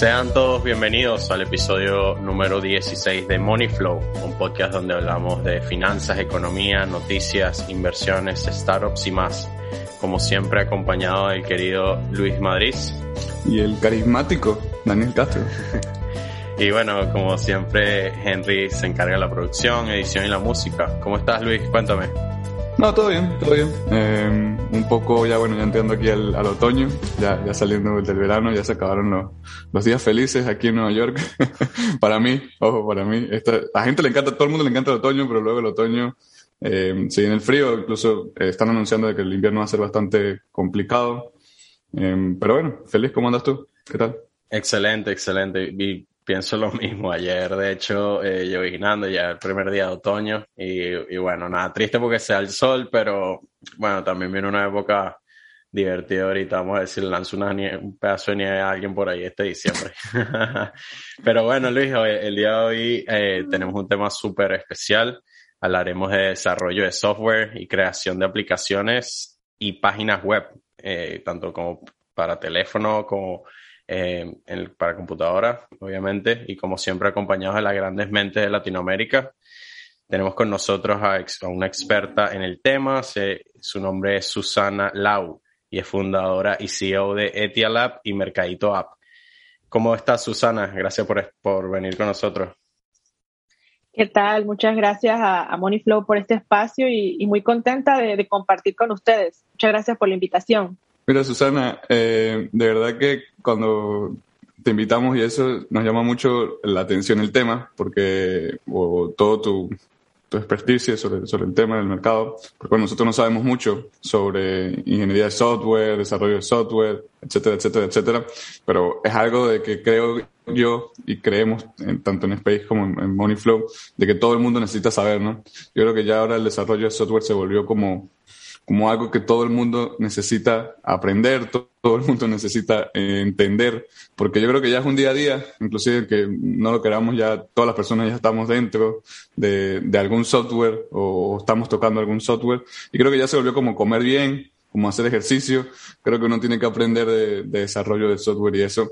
Sean todos bienvenidos al episodio número 16 de Money Flow, un podcast donde hablamos de finanzas, economía, noticias, inversiones, startups y más. Como siempre acompañado del querido Luis Madrid. Y el carismático Daniel Castro. y bueno, como siempre, Henry se encarga de la producción, edición y la música. ¿Cómo estás Luis? Cuéntame. No, todo bien, todo bien. Eh, un poco ya, bueno, ya entrando aquí al, otoño, ya, ya saliendo del verano, ya se acabaron los, los días felices aquí en Nueva York. para mí, ojo, para mí. Esta, a la gente le encanta, todo el mundo le encanta el otoño, pero luego el otoño eh, se viene el frío, incluso eh, están anunciando de que el invierno va a ser bastante complicado. Eh, pero bueno, feliz, ¿cómo andas tú? ¿Qué tal? Excelente, excelente. Y pienso lo mismo. Ayer, de hecho, eh, llovinando ya el primer día de otoño y, bueno, nada, triste porque sea el sol, pero bueno, también viene una época divertida ahorita. Vamos a decir, lanzo una un pedazo de nieve a alguien por ahí este diciembre. pero bueno, Luis, el día de hoy eh, tenemos un tema súper especial. Hablaremos de desarrollo de software y creación de aplicaciones y páginas web, eh, tanto como para teléfono como eh, para computadora, obviamente, y como siempre acompañados de las grandes mentes de Latinoamérica. Tenemos con nosotros a, una experta en el tema, su nombre es Susana Lau y es fundadora y CEO de Etialab y Mercadito App. ¿Cómo estás, Susana? Gracias por, por venir con nosotros. ¿Qué tal? Muchas gracias a, a por este espacio y, muy contenta de, de, compartir con ustedes. Muchas gracias por la invitación. Mira, Susana, eh, de verdad que cuando te invitamos y eso nos llama mucho la atención el tema, porque o todo tu, tu experticia sobre, sobre el tema del mercado, porque nosotros no sabemos mucho sobre ingeniería de software, desarrollo de software, etcétera, etcétera, etcétera, pero es algo de que creo yo y creemos, en, tanto en Space como en, en Moneyflow, de que todo el mundo necesita saber, ¿no? Yo creo que ya ahora el desarrollo de software se volvió como como algo que todo el mundo necesita aprender, todo, el mundo necesita eh, entender, porque yo creo que ya es un día a día, inclusive que no lo queramos ya, todas las personas ya estamos dentro de, de algún software o, estamos tocando algún software, y creo que ya se volvió como comer bien, como hacer ejercicio, creo que uno tiene que aprender de, de desarrollo de software y eso.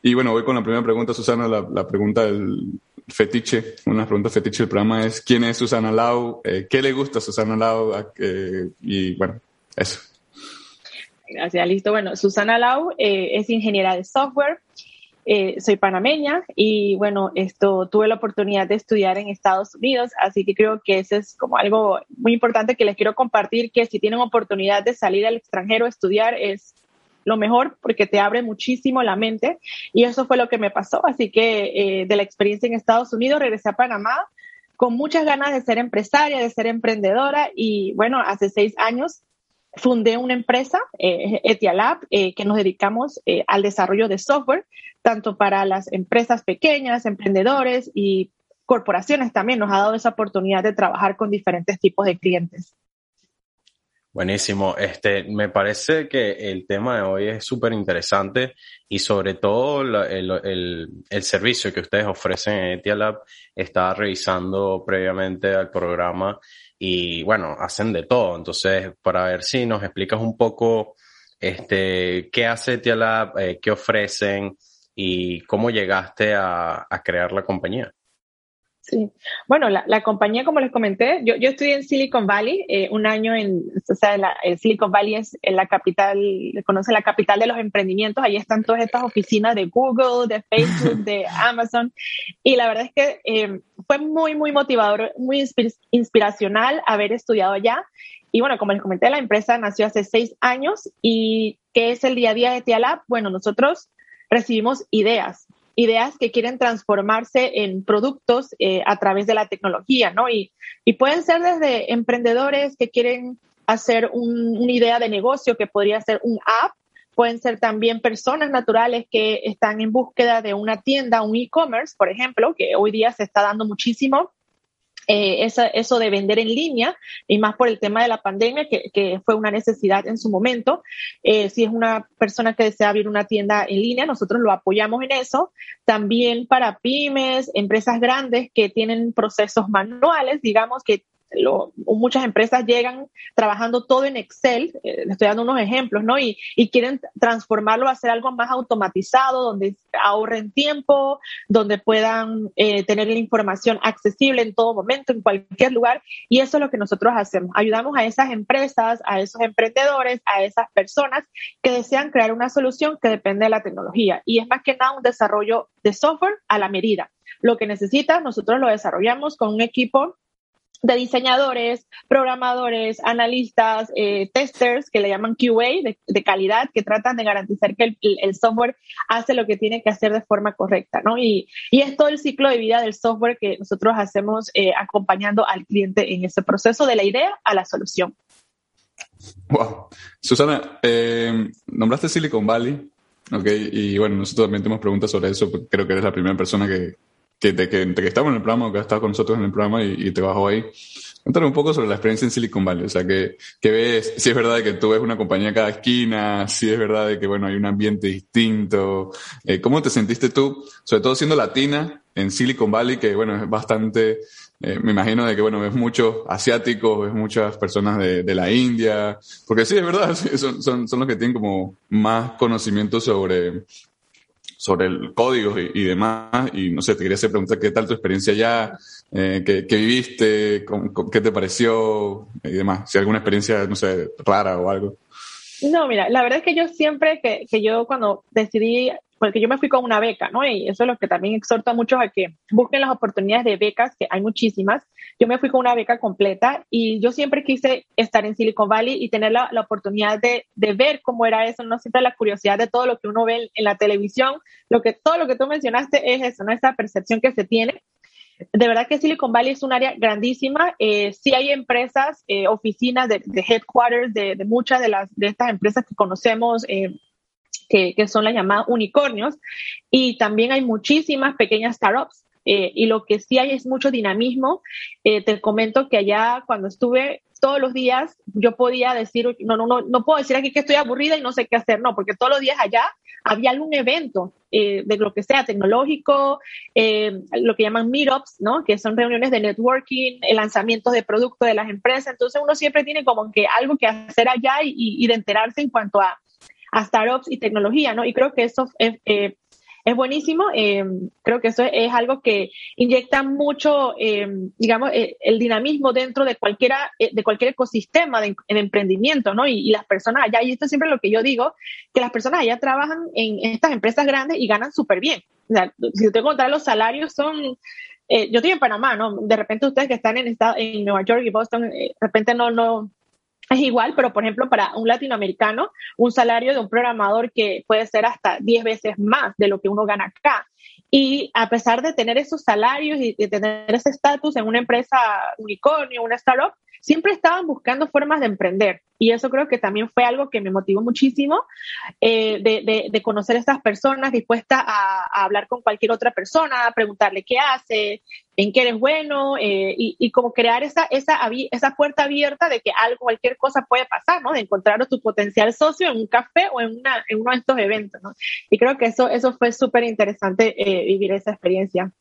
Y bueno, voy con la primera pregunta, Susana, la, la pregunta del, fetiche, una pregunta fetiche del programa es ¿quién es Susana Lau? Eh, ¿Qué le gusta Susana Lau? Eh, y bueno, eso. Gracias, listo. Bueno, Susana Lau eh, es ingeniera de software, soy panameña y bueno, esto tuve la oportunidad de estudiar en Estados Unidos, así que creo que eso es como algo muy importante que les quiero compartir, que si tienen oportunidad de salir al extranjero a estudiar es lo mejor porque te abre muchísimo la mente y eso fue lo que me pasó. Así que eh, de la experiencia en Estados Unidos regresé a Panamá con muchas ganas de ser empresaria, de ser emprendedora y bueno, hace seis años fundé una empresa, eh, Etialab, eh, que nos dedicamos eh, al desarrollo de software, tanto para las empresas pequeñas, emprendedores y corporaciones también. Nos ha dado esa oportunidad de trabajar con diferentes tipos de clientes. Buenísimo. Este, me parece que el tema de hoy es súper interesante y sobre todo el, el, el, servicio que ustedes ofrecen en Etialab. Estaba revisando previamente al programa y bueno, hacen de todo. Entonces, para ver si nos explicas un poco este, qué hace Etialab, eh, qué ofrecen y cómo llegaste a, a crear la compañía. Sí, bueno, la, la, compañía, como les comenté, yo, yo estudié en Silicon Valley, eh, un año en, o sea, la, Silicon Valley es en la capital, conoce la capital de los emprendimientos, ahí están todas estas oficinas de Google, de Facebook, de Amazon, y la verdad es que eh, fue muy, muy motivador, muy inspiracional haber estudiado allá. Y bueno, como les comenté, la empresa nació hace seis años y ¿qué es el día a día de Tialab? Bueno, nosotros recibimos ideas, ideas que quieren transformarse en productos eh, a través de la tecnología, ¿no? Y, pueden ser desde emprendedores que quieren hacer un, una idea de negocio que podría ser un app, pueden ser también personas naturales que están en búsqueda de una tienda, un e-commerce, por ejemplo, que hoy día se está dando muchísimo eh, eso de vender en línea y más por el tema de la pandemia, que, que fue una necesidad en su momento. Eh, si es una persona que desea abrir una tienda en línea, nosotros lo apoyamos en eso. También para pymes, empresas grandes que tienen procesos manuales, digamos, que muchas empresas llegan trabajando todo en Excel, eh, estoy dando unos ejemplos, ¿no? Y, y, quieren transformarlo a hacer algo más automatizado, donde ahorren tiempo, donde puedan eh, tener la información accesible en todo momento, en cualquier lugar. Y eso es lo que nosotros hacemos. Ayudamos a esas empresas, a esos emprendedores, a esas personas que desean crear una solución que depende de la tecnología. Y es más que nada un desarrollo de software a la medida. Lo que necesitas, nosotros lo desarrollamos con un equipo de diseñadores, programadores, analistas, eh, testers que le llaman QA de, calidad, que tratan de garantizar que el, software hace lo que tiene que hacer de forma correcta, ¿no? Y, y es todo el ciclo de vida del software que nosotros hacemos eh, acompañando al cliente en ese proceso de la idea a la solución. Wow. Susana, eh, nombraste Silicon Valley, ok, y bueno, nosotros también tenemos preguntas sobre eso, creo que eres la primera persona que, que, de, que, que estamos en el programa que ha estado con nosotros en el programa y, te bajo ahí. Cuéntame un poco sobre la experiencia en Silicon Valley. O sea, que, que ves, si es verdad que tú ves una compañía a cada esquina, si es verdad de que, bueno, hay un ambiente distinto. Eh, ¿Cómo te sentiste tú, sobre todo siendo latina, en Silicon Valley, que, bueno, es bastante, eh, me imagino de que, bueno, ves muchos asiáticos, ves muchas personas de, de la India, porque sí, es verdad, son, son, son los que tienen como más conocimiento sobre, sobre el código y, demás. Y no sé, te quería hacer preguntar qué tal tu experiencia allá, eh, qué, viste, qué te pareció y demás. Si alguna experiencia, no sé, rara o algo. No, mira, la verdad es que yo siempre que, que yo cuando decidí porque yo me fui con una beca, ¿no? Y eso es lo que también exhorto a muchos a que busquen las oportunidades de becas, que hay muchísimas. Yo me fui con una beca completa y yo siempre quise estar en Silicon Valley y tener la, la oportunidad de, de, ver cómo era eso, no siempre la curiosidad de todo lo que uno ve en, la televisión, lo que, todo lo que tú mencionaste es eso, ¿no? Esa percepción que se tiene. De verdad que Silicon Valley es un área grandísima. Eh, sí hay empresas, eh, oficinas de, de headquarters de, de, muchas de, las, de estas empresas que conocemos, eh, que, que son las llamadas unicornios, y también hay muchísimas pequeñas startups. Eh, y lo que sí hay es mucho dinamismo. Eh, te comento que allá cuando estuve todos los días, yo podía decir, no, no, no, no puedo decir aquí que estoy aburrida y no sé qué hacer, no, porque todos los días allá había algún evento eh, de lo que sea tecnológico, eh, lo que llaman meetups, ¿no? Que son reuniones de networking, lanzamientos de productos de las empresas. Entonces uno siempre tiene como que algo que hacer allá y, y de enterarse en cuanto a a startups y tecnología, ¿no? Y creo que eso es, eh, es buenísimo. Eh, creo que eso es, algo que inyecta mucho, eh, digamos, el dinamismo dentro de cualquiera, de cualquier ecosistema de, emprendimiento, ¿no? Y, las personas allá, y esto es siempre lo que yo digo, que las personas allá trabajan en estas empresas grandes y ganan súper bien. O sea, si usted contar los salarios son yo estoy en Panamá, ¿no? De repente ustedes que están en, en Nueva York y Boston, de repente no, no, es igual, pero por ejemplo, para un latinoamericano, un salario de un programador que puede ser hasta 10 veces más de lo que uno gana acá. Y a pesar de tener esos salarios y de tener ese estatus en una empresa unicornio, una startup, siempre estaban buscando formas de emprender. Y eso creo que también fue algo que me motivó muchísimo, eh, de, conocer a estas personas dispuestas a, hablar con cualquier otra persona, a preguntarle qué hace, en qué eres bueno, eh, y, y, como crear esa, esa, puerta abierta de que algo, cualquier cosa puede pasar, ¿no? De encontrar a tu potencial socio en un café o en, uno de estos eventos. Y creo que eso, eso fue súper interesante eh, vivir esa experiencia.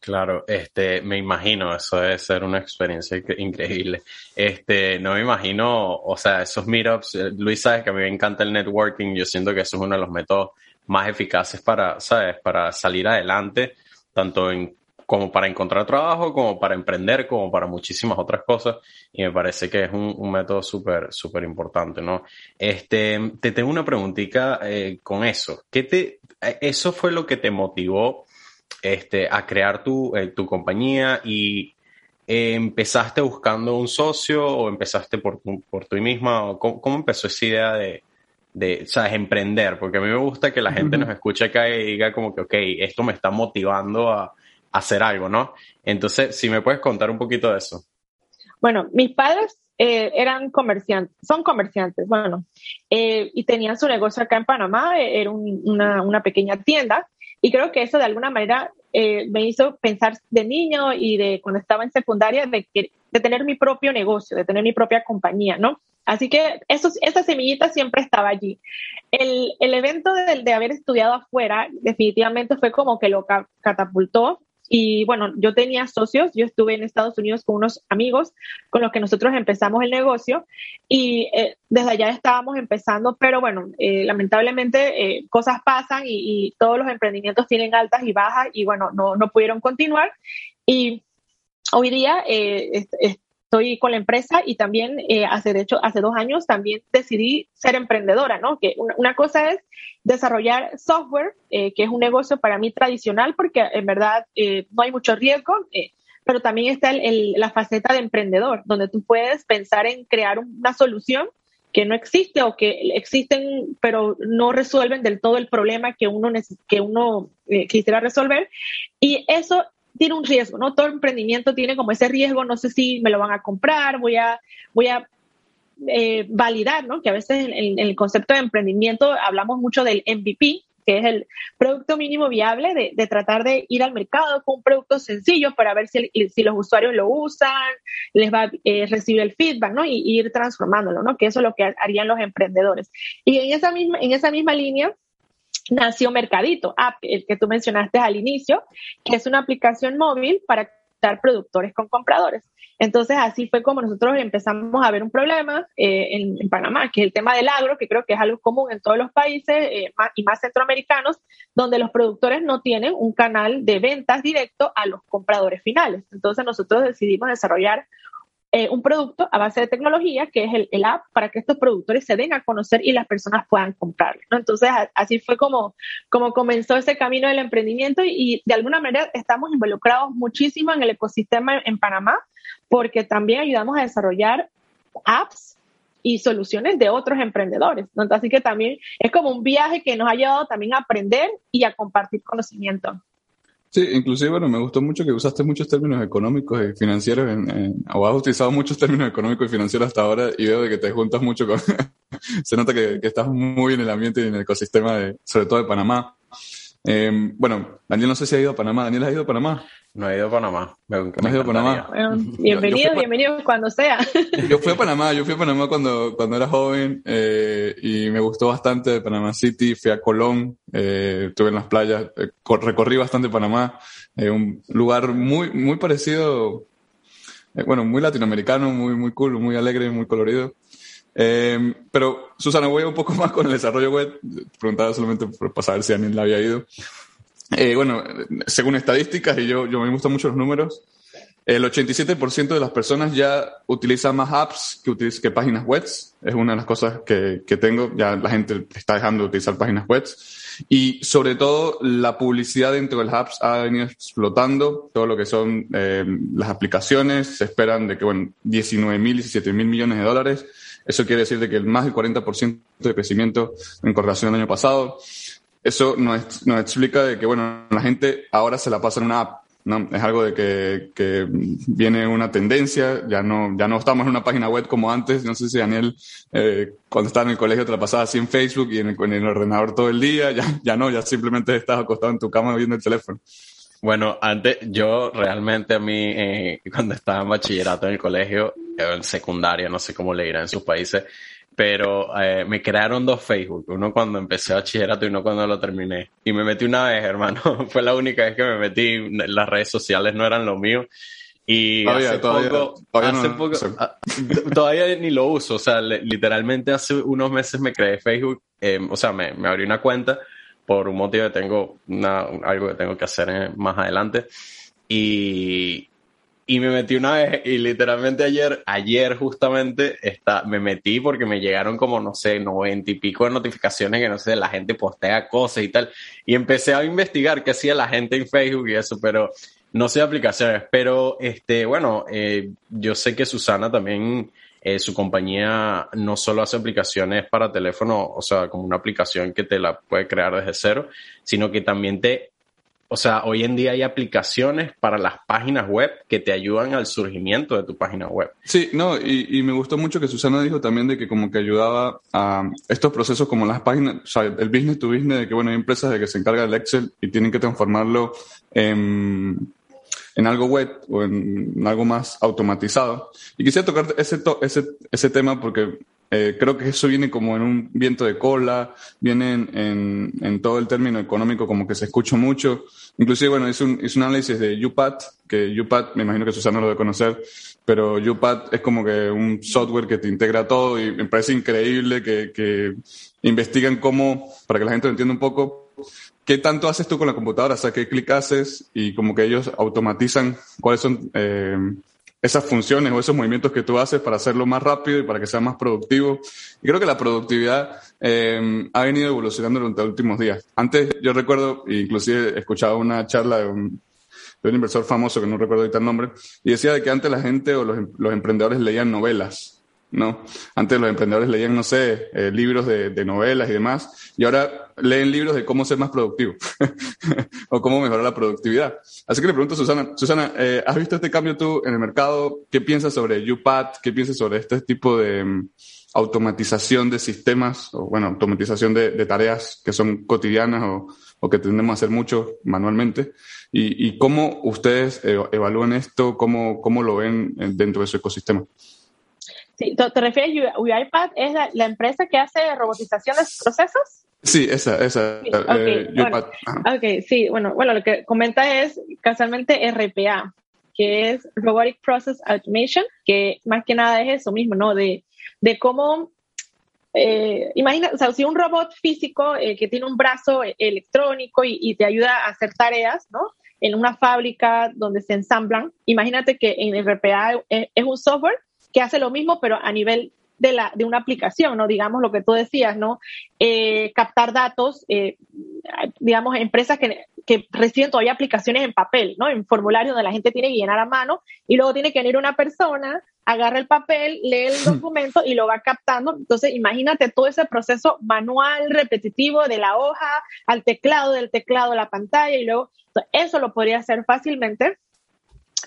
Claro, este, me imagino, eso debe ser una experiencia increíble. Este, no me imagino, o sea, esos meetups, eh, Luis sabes que a mí me encanta el networking, yo siento que eso es uno de los métodos más eficaces para, sabes, para salir adelante, tanto en, como para encontrar trabajo, como para emprender, como para muchísimas otras cosas, y me parece que es un, método súper, súper importante, ¿no? Este, te tengo una preguntita eh, con eso. ¿Qué te, eh, eso fue lo que te motivó este, a crear tu, eh, tu compañía y eh, empezaste buscando un socio o empezaste por, por ti misma? O cómo, empezó esa idea de, de, sabes, emprender? Porque a mí me gusta que la gente nos escuche acá y diga como que, ok, esto me está motivando a, hacer algo, ¿no? Entonces, si me puedes contar un poquito de eso. Bueno, mis padres eh, eran comerciantes, son comerciantes, bueno, y tenían su negocio acá en Panamá, era una, una, pequeña tienda, y creo que eso de alguna manera eh, me hizo pensar de niño y de cuando estaba en secundaria de, de tener mi propio negocio, de tener mi propia compañía, ¿no? Así que eso, esa semillita siempre estaba allí. El, el evento de, de, haber estudiado afuera definitivamente fue como que lo catapultó y bueno, yo tenía socios, yo estuve en Estados Unidos con unos amigos con los que nosotros empezamos el negocio y eh, desde allá estábamos empezando, pero bueno, eh, lamentablemente eh, cosas pasan y, todos los emprendimientos tienen altas y bajas y bueno, no, no pudieron continuar. Y hoy día estoy con la empresa y también hace, de hecho, hace dos años también decidí ser emprendedora, ¿no? Que una cosa es desarrollar software, eh, que es un negocio para mí tradicional porque en verdad eh, no hay mucho riesgo, eh, pero también está la faceta de emprendedor, donde tú puedes pensar en crear una solución que no existe o que existen pero no resuelven del todo el problema que uno, que uno quisiera resolver. Y eso tiene un riesgo, ¿no? Todo emprendimiento tiene como ese riesgo, no sé si me lo van a comprar, voy a, voy a eh, validar, ¿no? Que a veces en, el concepto de emprendimiento hablamos mucho del MVP, que es el producto mínimo viable de, tratar de ir al mercado con un producto sencillo para ver si, los usuarios lo usan, les va a eh, recibir el feedback, ¿no? Y, ir transformándolo, ¿no? Que eso es lo que harían los emprendedores. Y en esa misma, en esa misma línea, nació Mercadito, app, el que tú mencionaste al inicio, que es una aplicación móvil para conectar productores con compradores. Entonces, así fue como nosotros empezamos a ver un problema eh, en, Panamá, que es el tema del agro, que creo que es algo común en todos los países eh, y más centroamericanos, donde los productores no tienen un canal de ventas directo a los compradores finales. Entonces, nosotros decidimos desarrollar eh, un producto a base de tecnología, que es el, app, para que estos productores se den a conocer y las personas puedan comprarlo. Entonces, así fue como, como comenzó ese camino del emprendimiento y, de alguna manera estamos involucrados muchísimo en el ecosistema en Panamá porque también ayudamos a desarrollar apps y soluciones de otros emprendedores. Así que también es como un viaje que nos ha llevado también a aprender y a compartir conocimiento. Sí, inclusive, bueno, me gustó mucho que usaste muchos términos económicos y financieros, en, o has utilizado muchos términos económicos y financieros hasta ahora y veo de que te juntas mucho con... se nota que, que, estás muy en el ambiente y en el ecosistema, de, sobre todo de Panamá. Eh, bueno, Daniel no sé si ha ido a Panamá. ¿Daniel ha ido a Panamá? No he ido a Panamá. Me, no he ido a Panamá. bienvenido, bienvenido cuando sea. Yo fui a Panamá, yo fui a Panamá cuando, cuando era joven eh, y me gustó bastante Panamá City. Fui a Colón, eh, estuve en las playas, eh, recorrí bastante Panamá. Eh, un lugar muy, muy parecido, eh, bueno, muy latinoamericano, muy, muy cool, muy alegre, muy colorido. Eh, pero, Susana, voy un poco más con el desarrollo web. Preguntaba solamente para saber si Daniel la había ido. Eh, bueno, según estadísticas, y yo, yo me gustan mucho los números, el 87% de las personas ya utilizan más apps que, páginas web. Es una de las cosas que, que, tengo. Ya la gente está dejando de utilizar páginas web. Y sobre todo, la publicidad dentro de las apps ha venido explotando. Todo lo que son eh, las aplicaciones. Se esperan de que, bueno, 19 mil, 17 mil millones de dólares. Eso quiere decir de que más del 40% de crecimiento en correlación al año pasado. Eso nos, nos explica de que, bueno, la gente ahora se la pasa en una app. ¿no? Es algo de que, que, viene una tendencia, ya no, ya no estamos en una página web como antes. No sé si Daniel, eh, cuando estaba en el colegio, te la pasaba así en Facebook y en el, en el ordenador todo el día. Ya, ya no, ya simplemente estás acostado en tu cama viendo el teléfono. Bueno, antes, yo realmente a mí, eh, cuando estaba en bachillerato en el colegio, en secundaria, no sé cómo le dirán en sus países, pero eh, me crearon dos Facebook, uno cuando empecé bachillerato y uno cuando lo terminé. Y me metí una vez, hermano, fue la única vez que me metí, las redes sociales no eran lo mío. Y hace poco, hace poco ah, todavía ni lo uso, o sea, literalmente hace unos meses me creé Facebook, eh, o sea, me, me abrí una cuenta por un motivo que tengo una, algo que tengo que hacer eh, más adelante. Y, y me metí una vez y literalmente ayer, ayer justamente está, me metí porque me llegaron como, no sé, noventa y pico de notificaciones que no sé, la gente postea cosas y tal. Y empecé a investigar qué hacía la gente en Facebook y eso, pero no sé aplicaciones. Pero, este, bueno, eh, yo sé que Susana también, eh, su compañía no solo hace aplicaciones para teléfono, o sea, como una aplicación que te la puede crear desde cero, sino que también te o sea, hoy en día hay aplicaciones para las páginas web que te ayudan al surgimiento de tu página web. Sí, no, y, me gustó mucho que Susana dijo también de que como que ayudaba a estos procesos como las páginas, o sea, el business to business, de que bueno, hay empresas de que se encargan del Excel y tienen que transformarlo en, en algo web o en, algo más automatizado. Y quisiera tocar ese, ese, ese tema porque eh, creo que eso viene como en un viento de cola, viene en, en, todo el término económico como que se escucha mucho. Inclusive, bueno, hice un, un análisis de UPAT, que UPAT, me imagino que Susana lo debe conocer, pero UPAT es como que un software que te integra todo y me parece increíble que, que investigan cómo, para que la gente lo entienda un poco, ¿qué tanto haces tú con la computadora? O sea, ¿qué clic haces? Y como que ellos automatizan cuáles son eh, esas funciones o esos movimientos que tú haces para hacerlo más rápido y para que sea más productivo. Y creo que la productividad eh, ha venido evolucionando durante los últimos días. Antes yo recuerdo, inclusive escuchaba una charla de un, de un inversor famoso que no recuerdo ahorita el nombre, y decía de que antes la gente o los, los emprendedores leían novelas ¿no? Antes los emprendedores leían, no sé, eh, libros de, novelas y demás, y ahora leen libros de cómo ser más productivo o cómo mejorar la productividad. Así que le pregunto a Susana, Susana, eh, ¿has visto este cambio tú en el mercado? ¿Qué piensas sobre UPAT? ¿Qué piensas sobre este tipo de um, automatización de sistemas o, bueno, automatización de, tareas que son cotidianas o, o, que tendemos a hacer mucho manualmente? ¿Y, y cómo ustedes eh, evalúan esto? ¿Cómo, ¿Cómo lo ven dentro de su ecosistema? Sí, ¿te, refieres a UiPath? ¿Es la, la, empresa que hace robotización de procesos? Sí, esa, esa. Sí, okay, eh, bueno, ok, sí, bueno, bueno, lo que comenta es casualmente RPA, que es Robotic Process Automation, que más que nada es eso mismo, ¿no? De, de cómo eh, imagina, o sea, si un robot físico eh, que tiene un brazo electrónico y, y, te ayuda a hacer tareas, ¿no? En una fábrica donde se ensamblan, imagínate que en RPA es, es un software que hace lo mismo, pero a nivel de, la, de una aplicación, ¿no? Digamos lo que tú decías, ¿no? Eh, captar datos, eh, digamos, empresas que, que reciben todavía aplicaciones en papel, ¿no? En formulario donde la gente tiene que llenar a mano y luego tiene que venir una persona, agarra el papel, lee el documento y lo va captando. Entonces, imagínate todo ese proceso manual, repetitivo, de la hoja al teclado, del teclado a la pantalla y luego, eso lo podría hacer fácilmente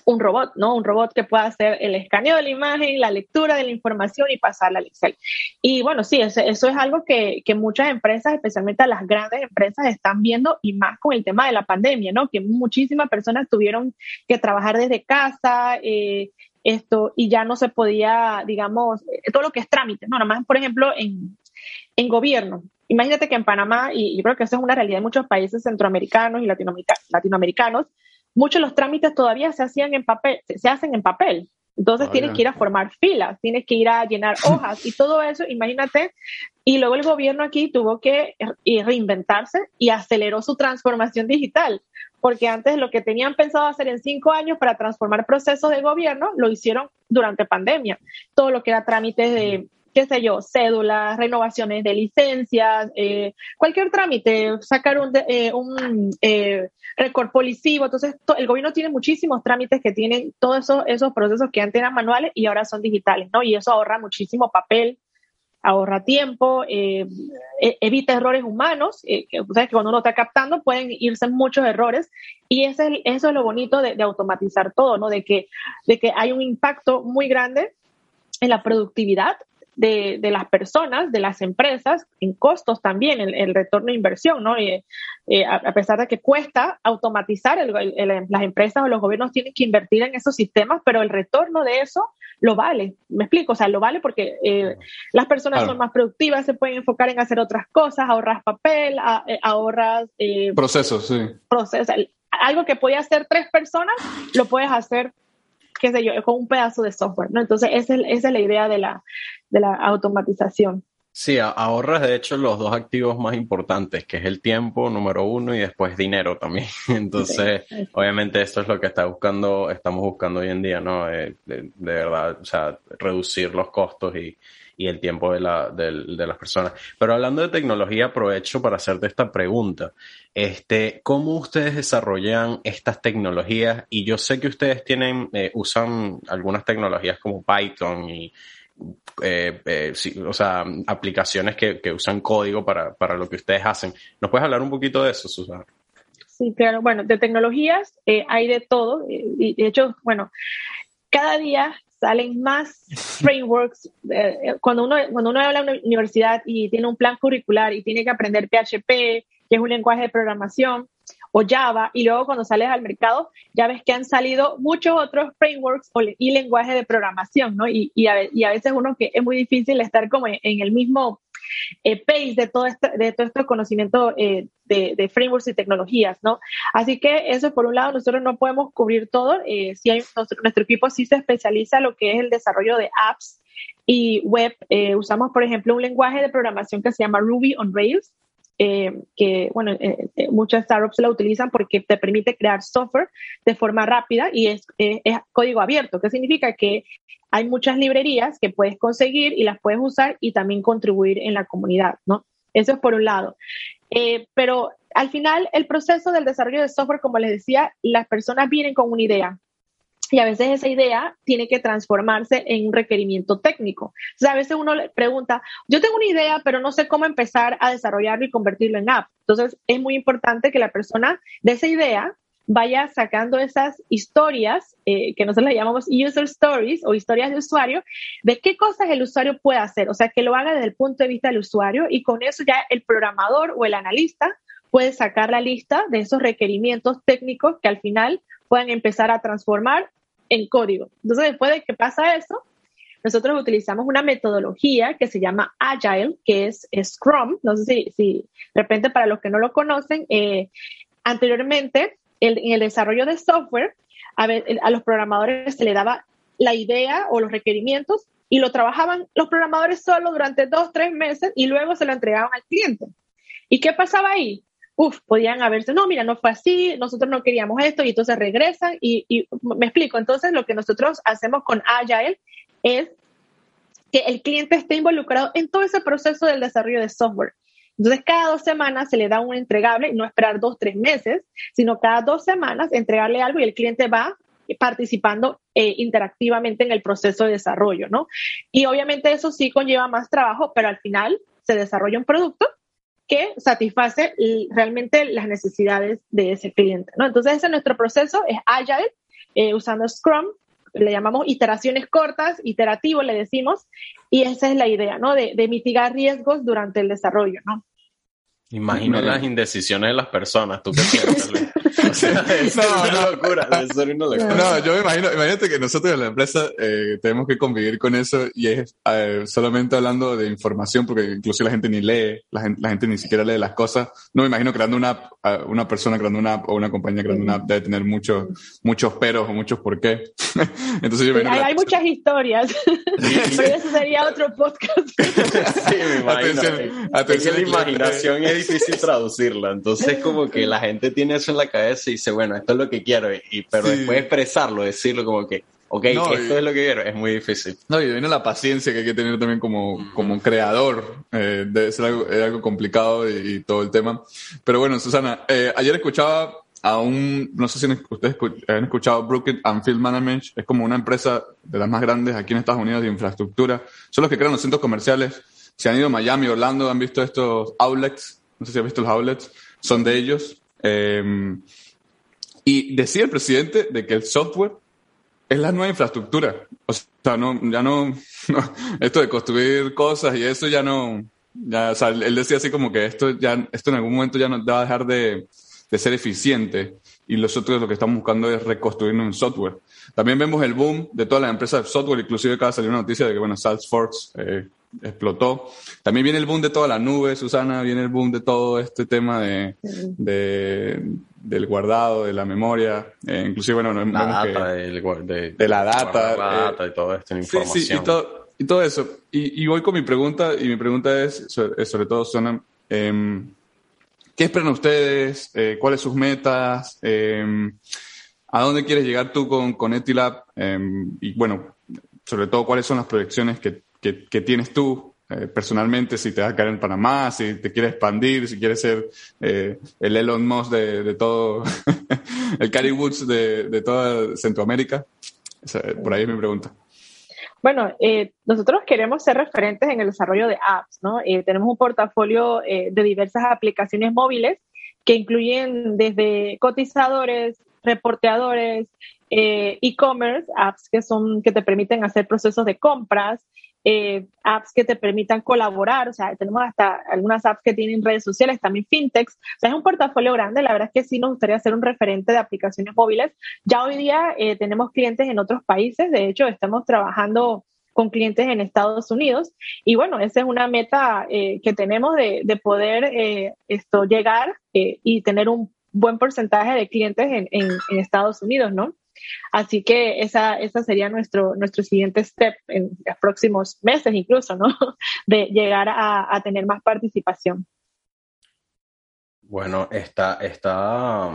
un robot, ¿no? Un robot que pueda hacer el escaneo de la imagen, la lectura de la información y pasarla al Excel. Y bueno, sí, eso, eso es algo que, que, muchas empresas, especialmente las grandes empresas, están viendo y más con el tema de la pandemia, ¿no? Que muchísimas personas tuvieron que trabajar desde casa, eh, esto, y ya no se podía, digamos, eh, todo lo que es trámite, ¿no? Nada más, por ejemplo, en, en gobierno. Imagínate que en Panamá, y yo creo que eso es una realidad en muchos países centroamericanos y latinoamericanos, muchos de los trámites todavía se hacían en papel, se hacen en papel. Entonces oh, tienes yeah. que ir a formar filas, tienes que ir a llenar hojas y todo eso, imagínate. Y luego el gobierno aquí tuvo que reinventarse y aceleró su transformación digital, porque antes lo que tenían pensado hacer en cinco años para transformar procesos de gobierno, lo hicieron durante pandemia. Todo lo que era trámites de qué sé yo, cédulas, renovaciones de licencias, eh, cualquier trámite, sacar un, eh, un eh, récord policivo. Entonces, el gobierno tiene muchísimos trámites que tienen todos esos, esos procesos que antes eran manuales y ahora son digitales, ¿no? Y eso ahorra muchísimo papel, ahorra tiempo, eh, e, evita errores humanos, eh, que, ¿sabes? que cuando uno está captando pueden irse muchos errores y ese es, eso es lo bonito de, de, automatizar todo, ¿no? De que, de que hay un impacto muy grande en la productividad de, de, las personas, de las empresas, en costos también, el, el retorno de inversión, ¿no? Y, eh, a, a, pesar de que cuesta automatizar, el, el, las empresas o los gobiernos tienen que invertir en esos sistemas, pero el retorno de eso lo vale. ¿Me explico? O sea, lo vale porque eh, las personas claro. son más productivas, se pueden enfocar en hacer otras cosas, ahorras papel, a, eh, ahorras... procesos, sí. Procesos. Algo que podía hacer tres personas, lo puedes hacer qué sé yo, con un pedazo de software, ¿no? Entonces, esa es, esa es la idea de la, de la automatización. Sí, ahorras de hecho los dos activos más importantes, que es el tiempo, número uno, y después dinero también. Entonces, sí, sí. obviamente esto es lo que está buscando, estamos buscando hoy en día, ¿no? Eh, de, de, verdad, o sea, reducir los costos y, y el tiempo de, la, de, de, las personas. Pero hablando de tecnología, aprovecho para hacerte esta pregunta. Este, ¿Cómo ustedes desarrollan estas tecnologías? Y yo sé que ustedes tienen, eh, usan algunas tecnologías como Python y, eh, eh, o sea, aplicaciones que, que usan código para, para, lo que ustedes hacen. ¿Nos puedes hablar un poquito de eso, Susana? Sí, claro. Bueno, de tecnologías eh, hay de todo. Y de hecho, bueno, cada día salen más frameworks. Eh, cuando, uno, cuando uno habla en una universidad y tiene un plan curricular y tiene que aprender PHP, que es un lenguaje de programación, o Java, y luego cuando sales al mercado ya ves que han salido muchos otros frameworks y lenguajes de programación, ¿no? Y, y, a, veces uno que es muy difícil estar como en, el mismo eh, pace de todo este, de todo este conocimiento eh, de, frameworks y tecnologías, ¿no? Así que eso por un lado nosotros no podemos cubrir todo, eh, si hay, nuestro, nuestro, equipo sí se especializa en lo que es el desarrollo de apps y web. Eh, usamos, por ejemplo, un lenguaje de programación que se llama Ruby on Rails, eh, que, bueno, eh, muchas startups la utilizan porque te permite crear software de forma rápida y es, es, código abierto, que significa que hay muchas librerías que puedes conseguir y las puedes usar y también contribuir en la comunidad, ¿no? Eso es por un lado. pero al final, el proceso del desarrollo de software, como les decía, las personas vienen con una idea, y a veces esa idea tiene que transformarse en un requerimiento técnico. O sea, a veces uno le pregunta, yo tengo una idea, pero no sé cómo empezar a desarrollarlo y convertirlo en app. Entonces, es muy importante que la persona de esa idea vaya sacando esas historias, eh, que nosotros le llamamos user stories o historias de usuario, de qué cosas el usuario puede hacer. O sea, que lo haga desde el punto de vista del usuario y con eso ya el programador o el analista puede sacar la lista de esos requerimientos técnicos que al final puedan empezar a transformar en código. Entonces, después de que pasa eso, nosotros utilizamos una metodología que se llama Agile, que es Scrum. No sé si, si de repente para los que no lo conocen, eh, anteriormente en el desarrollo de software, a, a los programadores se le daba la idea o los requerimientos y lo trabajaban los programadores solo durante dos, tres meses y luego se lo entregaban al cliente. ¿Y qué pasaba ahí? Uf, podían haberse, no, mira, no fue así, nosotros no queríamos esto y entonces regresan y, y me explico. Entonces, lo que nosotros hacemos con Agile es que el cliente esté involucrado en todo ese proceso del desarrollo de software. Entonces, cada dos semanas se le da un entregable, no esperar dos, tres meses, sino cada dos semanas entregarle algo y el cliente va participando eh, interactivamente en el proceso de desarrollo, ¿no? Y obviamente eso sí conlleva más trabajo, pero al final se desarrolla un producto que satisface realmente las necesidades de ese cliente. ¿no? Entonces, ese es nuestro proceso, es Agile, eh, usando Scrum, le llamamos iteraciones cortas, iterativo le decimos, y esa es la idea, ¿no? De, de mitigar riesgos durante el desarrollo, ¿no? Imagino las indecisiones de las personas, ¿tú qué piensas? o sea, es una locura, No, yo me imagino, imagínate que nosotros en la empresa eh, tenemos que convivir con eso y es eh, solamente hablando de información, porque incluso la gente ni lee, la gente, la gente ni siquiera lee las cosas. No me imagino creando una app, una persona creando una app o una compañía creando una app debe tener muchos, muchos peros o muchos por qué. Entonces yo hay, hay muchas historias, pero eso sería otro podcast. sí, me imagino. Atención, atención la imaginación es difícil traducirla. Entonces, como que la gente tiene eso en la cabeza y dice, bueno, esto es lo que quiero, y, pero después expresarlo, decirlo como que, ok, esto es lo que quiero, es muy difícil. No, y viene la paciencia que hay que tener también como, como creador. Eh, debe ser algo, algo complicado y, todo el tema. Pero bueno, Susana, eh, ayer escuchaba a un, no sé si ustedes han escuchado Brooked and Field Management, es como una empresa de las más grandes aquí en Estados Unidos de infraestructura. Son los que crean los centros comerciales. Se han ido a Miami, Orlando, han visto estos outlets no sé si has visto los outlets, son de ellos. Em, y decía el presidente de que el software es la nueva infraestructura. O sea, no, ya no, esto de construir cosas y eso ya no, ya, o sea, él decía así como que esto ya, esto en algún momento ya no va a dejar de, de ser eficiente y nosotros lo que estamos buscando es reconstruirnos en software. También vemos el boom de todas las empresas de software, inclusive acaba de salir una noticia de que, bueno, Salesforce eh, explotó. También viene el boom de toda la nube, Susana, viene el boom de todo este tema de, del guardado, de la memoria, eh, inclusive, bueno, no la data, de, de, la data. La data y todo esto, información. Sí, y, todo, y todo eso. Y, voy con mi pregunta, y mi pregunta es, sobre, todo, Susana, em, ¿qué esperan ustedes? Eh, ¿Cuáles sus metas? Em, ¿A dónde quieres llegar tú con, con Etilab? Em, y bueno, sobre todo, ¿cuáles son las proyecciones que que, tienes tú eh, personalmente, si te vas a caer en Panamá, si te quieres expandir, si quieres ser eh, el Elon Musk de, todo, el Cary Woods de, toda Centroamérica. por ahí es mi pregunta. Bueno, eh, nosotros queremos ser referentes en el desarrollo de apps, ¿no? tenemos un portafolio de diversas aplicaciones móviles que incluyen desde cotizadores, reporteadores, e-commerce, apps que son que te permiten hacer procesos de compras, eh, apps que te permitan colaborar, o sea, tenemos hasta algunas apps que tienen redes sociales, también fintechs, o sea, es un portafolio grande, la verdad es que sí nos gustaría ser un referente de aplicaciones móviles. Ya hoy día eh, tenemos clientes en otros países, de hecho, estamos trabajando con clientes en Estados Unidos. Y bueno, esa es una meta eh, que tenemos de, poder esto llegar y tener un buen porcentaje de clientes en, en Estados Unidos, ¿no? Así que esa, esa sería nuestro, nuestro siguiente step en los próximos meses incluso, ¿no? De llegar a, tener más participación. Bueno, está, está,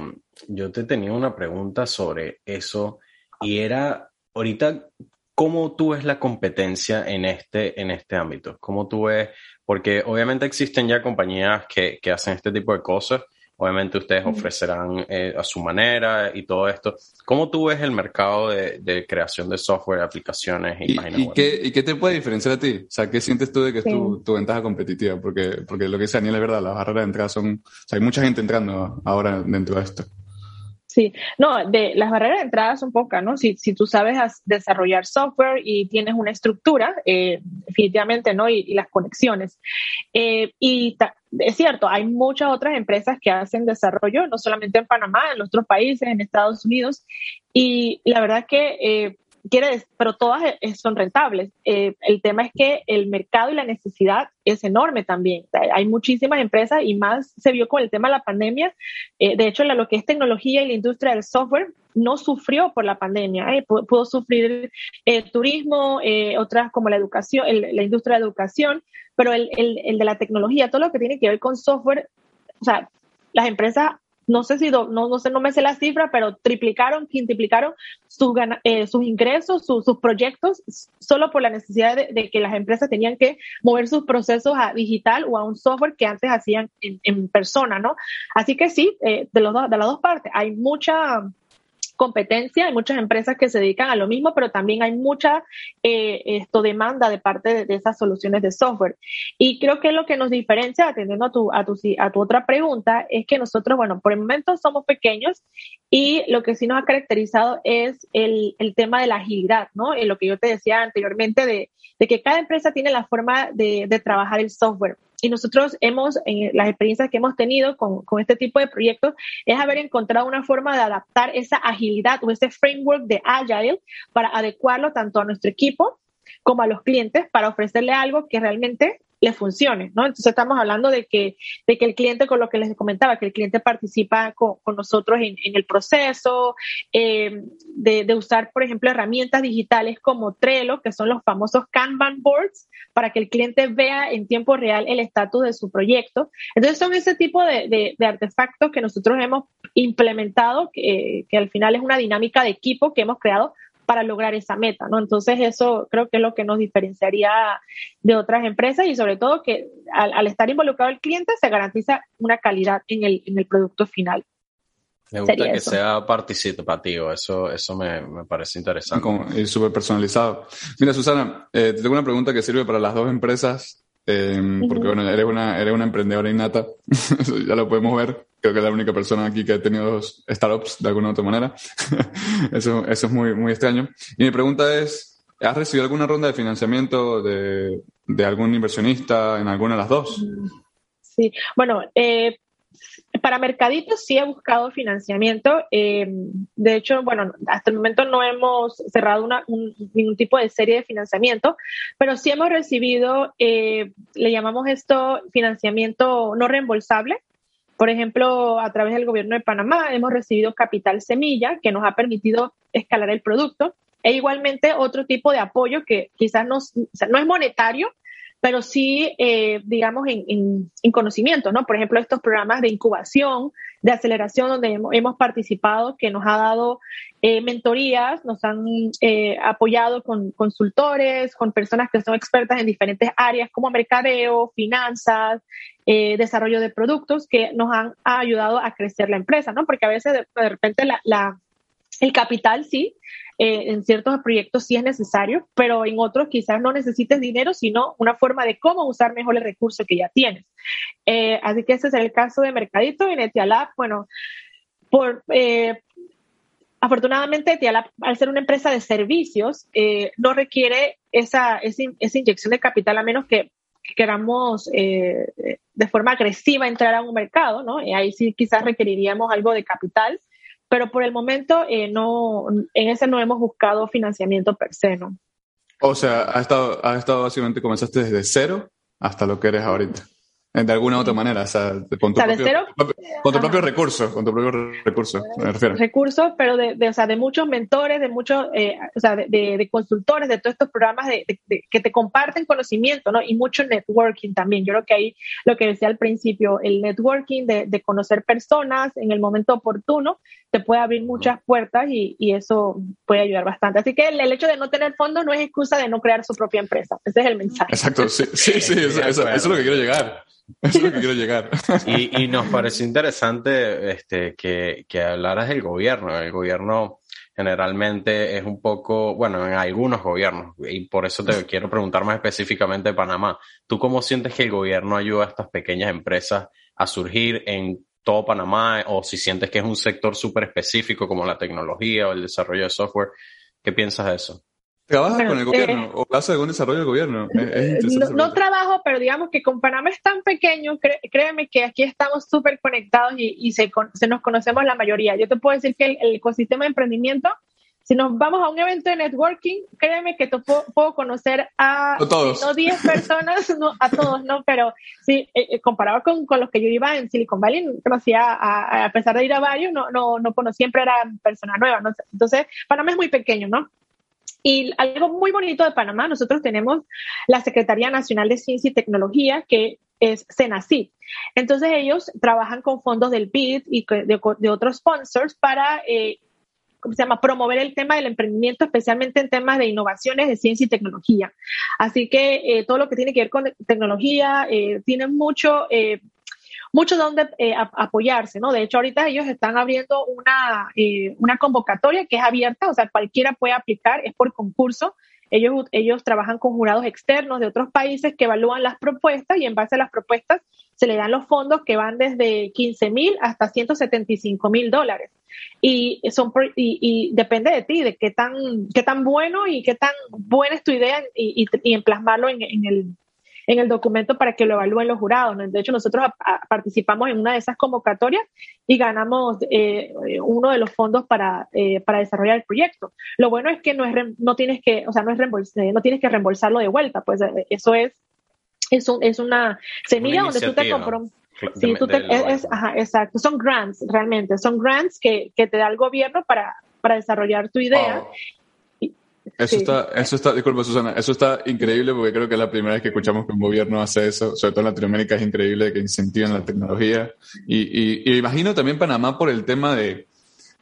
yo te tenía una pregunta sobre eso y era, ahorita, ¿cómo tú ves la competencia en este, en este ámbito? ¿Cómo tú ves? Porque obviamente existen ya compañías que, que hacen este tipo de cosas Obviamente ustedes ofrecerán eh, a su manera y todo esto. ¿Cómo tú ves el mercado de, creación de software, aplicaciones y, páginas web? Qué, ¿Y qué te puede diferenciar a ti? O sea, ¿qué sientes tú de que es tu, ventaja competitiva? Porque, porque lo que dice Daniel es verdad, las barreras de entrada son... O sea, hay mucha gente entrando ahora dentro de esto. Sí, no, de las barreras de entrada son pocas, ¿no? Si, si tú sabes desarrollar software y tienes una estructura, eh, definitivamente, ¿no? Y, las conexiones. Eh, y es cierto, hay muchas otras empresas que hacen desarrollo, no solamente en Panamá, en otros países, en Estados Unidos. Y la verdad que eh, quiere pero todas eh, son rentables. Eh, el tema es que el mercado y la necesidad es enorme también. Hay muchísimas empresas y más se vio con el tema de la pandemia. Eh, de hecho, lo que es tecnología y la industria del software no sufrió por la pandemia. Pudo, sufrir el turismo, otras como la educación, la industria de educación, pero el, el de la tecnología, todo lo que tiene que ver con software, o sea, las empresas no sé si, no, no sé, no me sé la cifra, pero triplicaron, quintuplicaron sus, eh, sus ingresos, sus proyectos, solo por la necesidad de, que las empresas tenían que mover sus procesos a digital o a un software que antes hacían en, persona, ¿no? Así que sí, eh, de, los de las dos partes, hay mucha competencia, hay muchas empresas que se dedican a lo mismo, pero también hay mucha eh, esto, demanda de parte de, esas soluciones de software. Y creo que lo que nos diferencia, atendiendo a tu, a tu, a tu otra pregunta, es que nosotros, bueno, por el momento somos pequeños y lo que sí nos ha caracterizado es el, el tema de la agilidad, ¿no? Y lo que yo te decía anteriormente de, de que cada empresa tiene la forma de, de trabajar el software y nosotros hemos, en las experiencias que hemos tenido con, con, este tipo de proyectos, es haber encontrado una forma de adaptar esa agilidad o ese framework de Agile para adecuarlo tanto a nuestro equipo como a los clientes para ofrecerle algo que realmente le funcione, ¿no? Entonces estamos hablando de que, de que el cliente, con lo que les comentaba, que el cliente participa con, nosotros en, el proceso, eh, de, usar, por ejemplo, herramientas digitales como Trello, que son los famosos Kanban boards, para que el cliente vea en tiempo real el estatus de su proyecto. Entonces son ese tipo de, artefactos que nosotros hemos implementado, que, que al final es una dinámica de equipo que hemos creado para lograr esa meta, ¿no? Entonces eso creo que es lo que nos diferenciaría de otras empresas y sobre todo que al, estar involucrado el cliente se garantiza una calidad en el, en el producto final. Me gusta que sea participativo, eso, eso me, me parece interesante. Y súper personalizado. Mira, Susana, eh, te tengo una pregunta que sirve para las dos empresas, eh, porque bueno, eres una, eres una emprendedora innata, ya lo podemos ver creo que es la única persona aquí que ha tenido startups de alguna u otra manera. eso, eso es muy, muy extraño. Y mi pregunta es, ¿has recibido alguna ronda de financiamiento de, de algún inversionista en alguna de las dos? Sí, bueno, eh, para Mercaditos sí he buscado financiamiento. Eh, de hecho, bueno, hasta el momento no hemos cerrado ningún tipo de serie de financiamiento, pero sí hemos recibido, eh, le llamamos esto financiamiento no reembolsable. Por ejemplo, a través del gobierno de Panamá hemos recibido capital semilla que nos ha permitido escalar el producto e igualmente otro tipo de apoyo que quizás no es monetario, pero sí, eh, digamos, en, conocimiento, ¿no? Por ejemplo, estos programas de incubación, de aceleración, donde hemos, participado, que nos ha dado eh, mentorías, nos han eh, apoyado con consultores, con personas que son expertas en diferentes áreas como mercadeo, finanzas, desarrollo de productos, que nos han ayudado a crecer la empresa, ¿no? Porque a veces de, repente la, el capital sí, eh, en ciertos proyectos sí es necesario, pero en otros quizás no necesites dinero, sino una forma de cómo usar mejor el recurso que ya tienes. Eh, así que ese es el caso de Mercadito y Netialab. Bueno, por, eh, afortunadamente, al ser una empresa de servicios, eh, no requiere esa, esa, inyección de capital a menos que, queramos eh, de forma agresiva entrar a un mercado, ¿no? Ahí sí quizás requeriríamos algo de capital, pero por el momento eh, no, en ese no hemos buscado financiamiento per se, ¿no? O sea, ha estado, ha estado básicamente, comenzaste desde cero hasta lo que eres ahorita. De alguna u otra manera, o sea, con tu, propio, con tu propio recurso, con tu propio recurso, me refiero. Recursos, pero de, o sea, de muchos mentores, de muchos, eh, o sea, de, de, consultores, de todos estos programas de, que te comparten conocimiento, ¿no? Y mucho networking también. Yo creo que ahí lo que decía al principio, el networking de, conocer personas en el momento oportuno, te puede abrir muchas puertas y, y eso puede ayudar bastante. Así que el, hecho de no tener fondos no es excusa de no crear su propia empresa. Ese es el mensaje. Exacto, sí, sí, sí, eso, eso es lo que quiero llegar. Eso es lo que quiero llegar. Y, nos pareció interesante este, que, que hablaras del gobierno. El gobierno generalmente es un poco, bueno, en algunos gobiernos, y por eso te quiero preguntar más específicamente de Panamá. ¿Tú cómo sientes que el gobierno ayuda a estas pequeñas empresas a surgir en todo Panamá o si sientes que es un sector súper específico como la tecnología o el desarrollo de software? ¿Qué piensas de eso? ¿Trabajas con el gobierno eh, o haces algún desarrollo del gobierno? no, trabajo, pero digamos que con Panamá es tan pequeño, créeme que aquí estamos súper conectados y, se, nos conocemos la mayoría. Yo te puedo decir que el, ecosistema de emprendimiento, si nos vamos a un evento de networking, créeme que te puedo, conocer a todos. no 10 personas, no, a todos, ¿no? Pero sí, eh, eh, comparado con, con, los que yo iba en Silicon Valley, conocía, a, a, pesar de ir a varios, no, no, no conocí, siempre era persona nueva, ¿no? Entonces, Panamá es muy pequeño, ¿no? Y algo muy bonito de Panamá, nosotros tenemos la Secretaría Nacional de Ciencia y Tecnología, que es CENACIT. Entonces ellos trabajan con fondos del BID y de, otros sponsors para, eh, ¿cómo se llama?, promover el tema del emprendimiento, especialmente en temas de innovaciones de ciencia y tecnología. Así que eh, todo lo que tiene que ver con tecnología eh, tiene mucho eh, mucho donde eh, apoyarse, ¿no? De hecho, ahorita ellos están abriendo una, eh, una convocatoria que es abierta, o sea, cualquiera puede aplicar, es por concurso. Ellos, ellos trabajan con jurados externos de otros países que evalúan las propuestas y en base a las propuestas se le dan los fondos que van desde 15 mil hasta 175 mil dólares. Y, son, y, depende de ti, de qué tan, qué tan bueno y qué tan buena es tu idea y, y, en plasmarlo en, en, el, en el documento para que lo evalúen los jurados. De hecho, nosotros participamos en una de esas convocatorias y ganamos eh, uno de los fondos para, eh, para desarrollar el proyecto. Lo bueno es que no, es, no tienes que, o sea, no, es eh, no tienes que reembolsarlo de vuelta, pues eso es, es, es una semilla donde tú te comprometes. Sí, tú te, es, ajá, exacto. Son grants, realmente. Son grants que, que te da el gobierno para, para desarrollar tu idea. Eso está, eso está, disculpa Susana, eso está increíble porque creo que es la primera vez que escuchamos que un gobierno hace eso, sobre todo en Latinoamérica es increíble que incentiven la tecnología. Y, y, y imagino también Panamá por el tema de,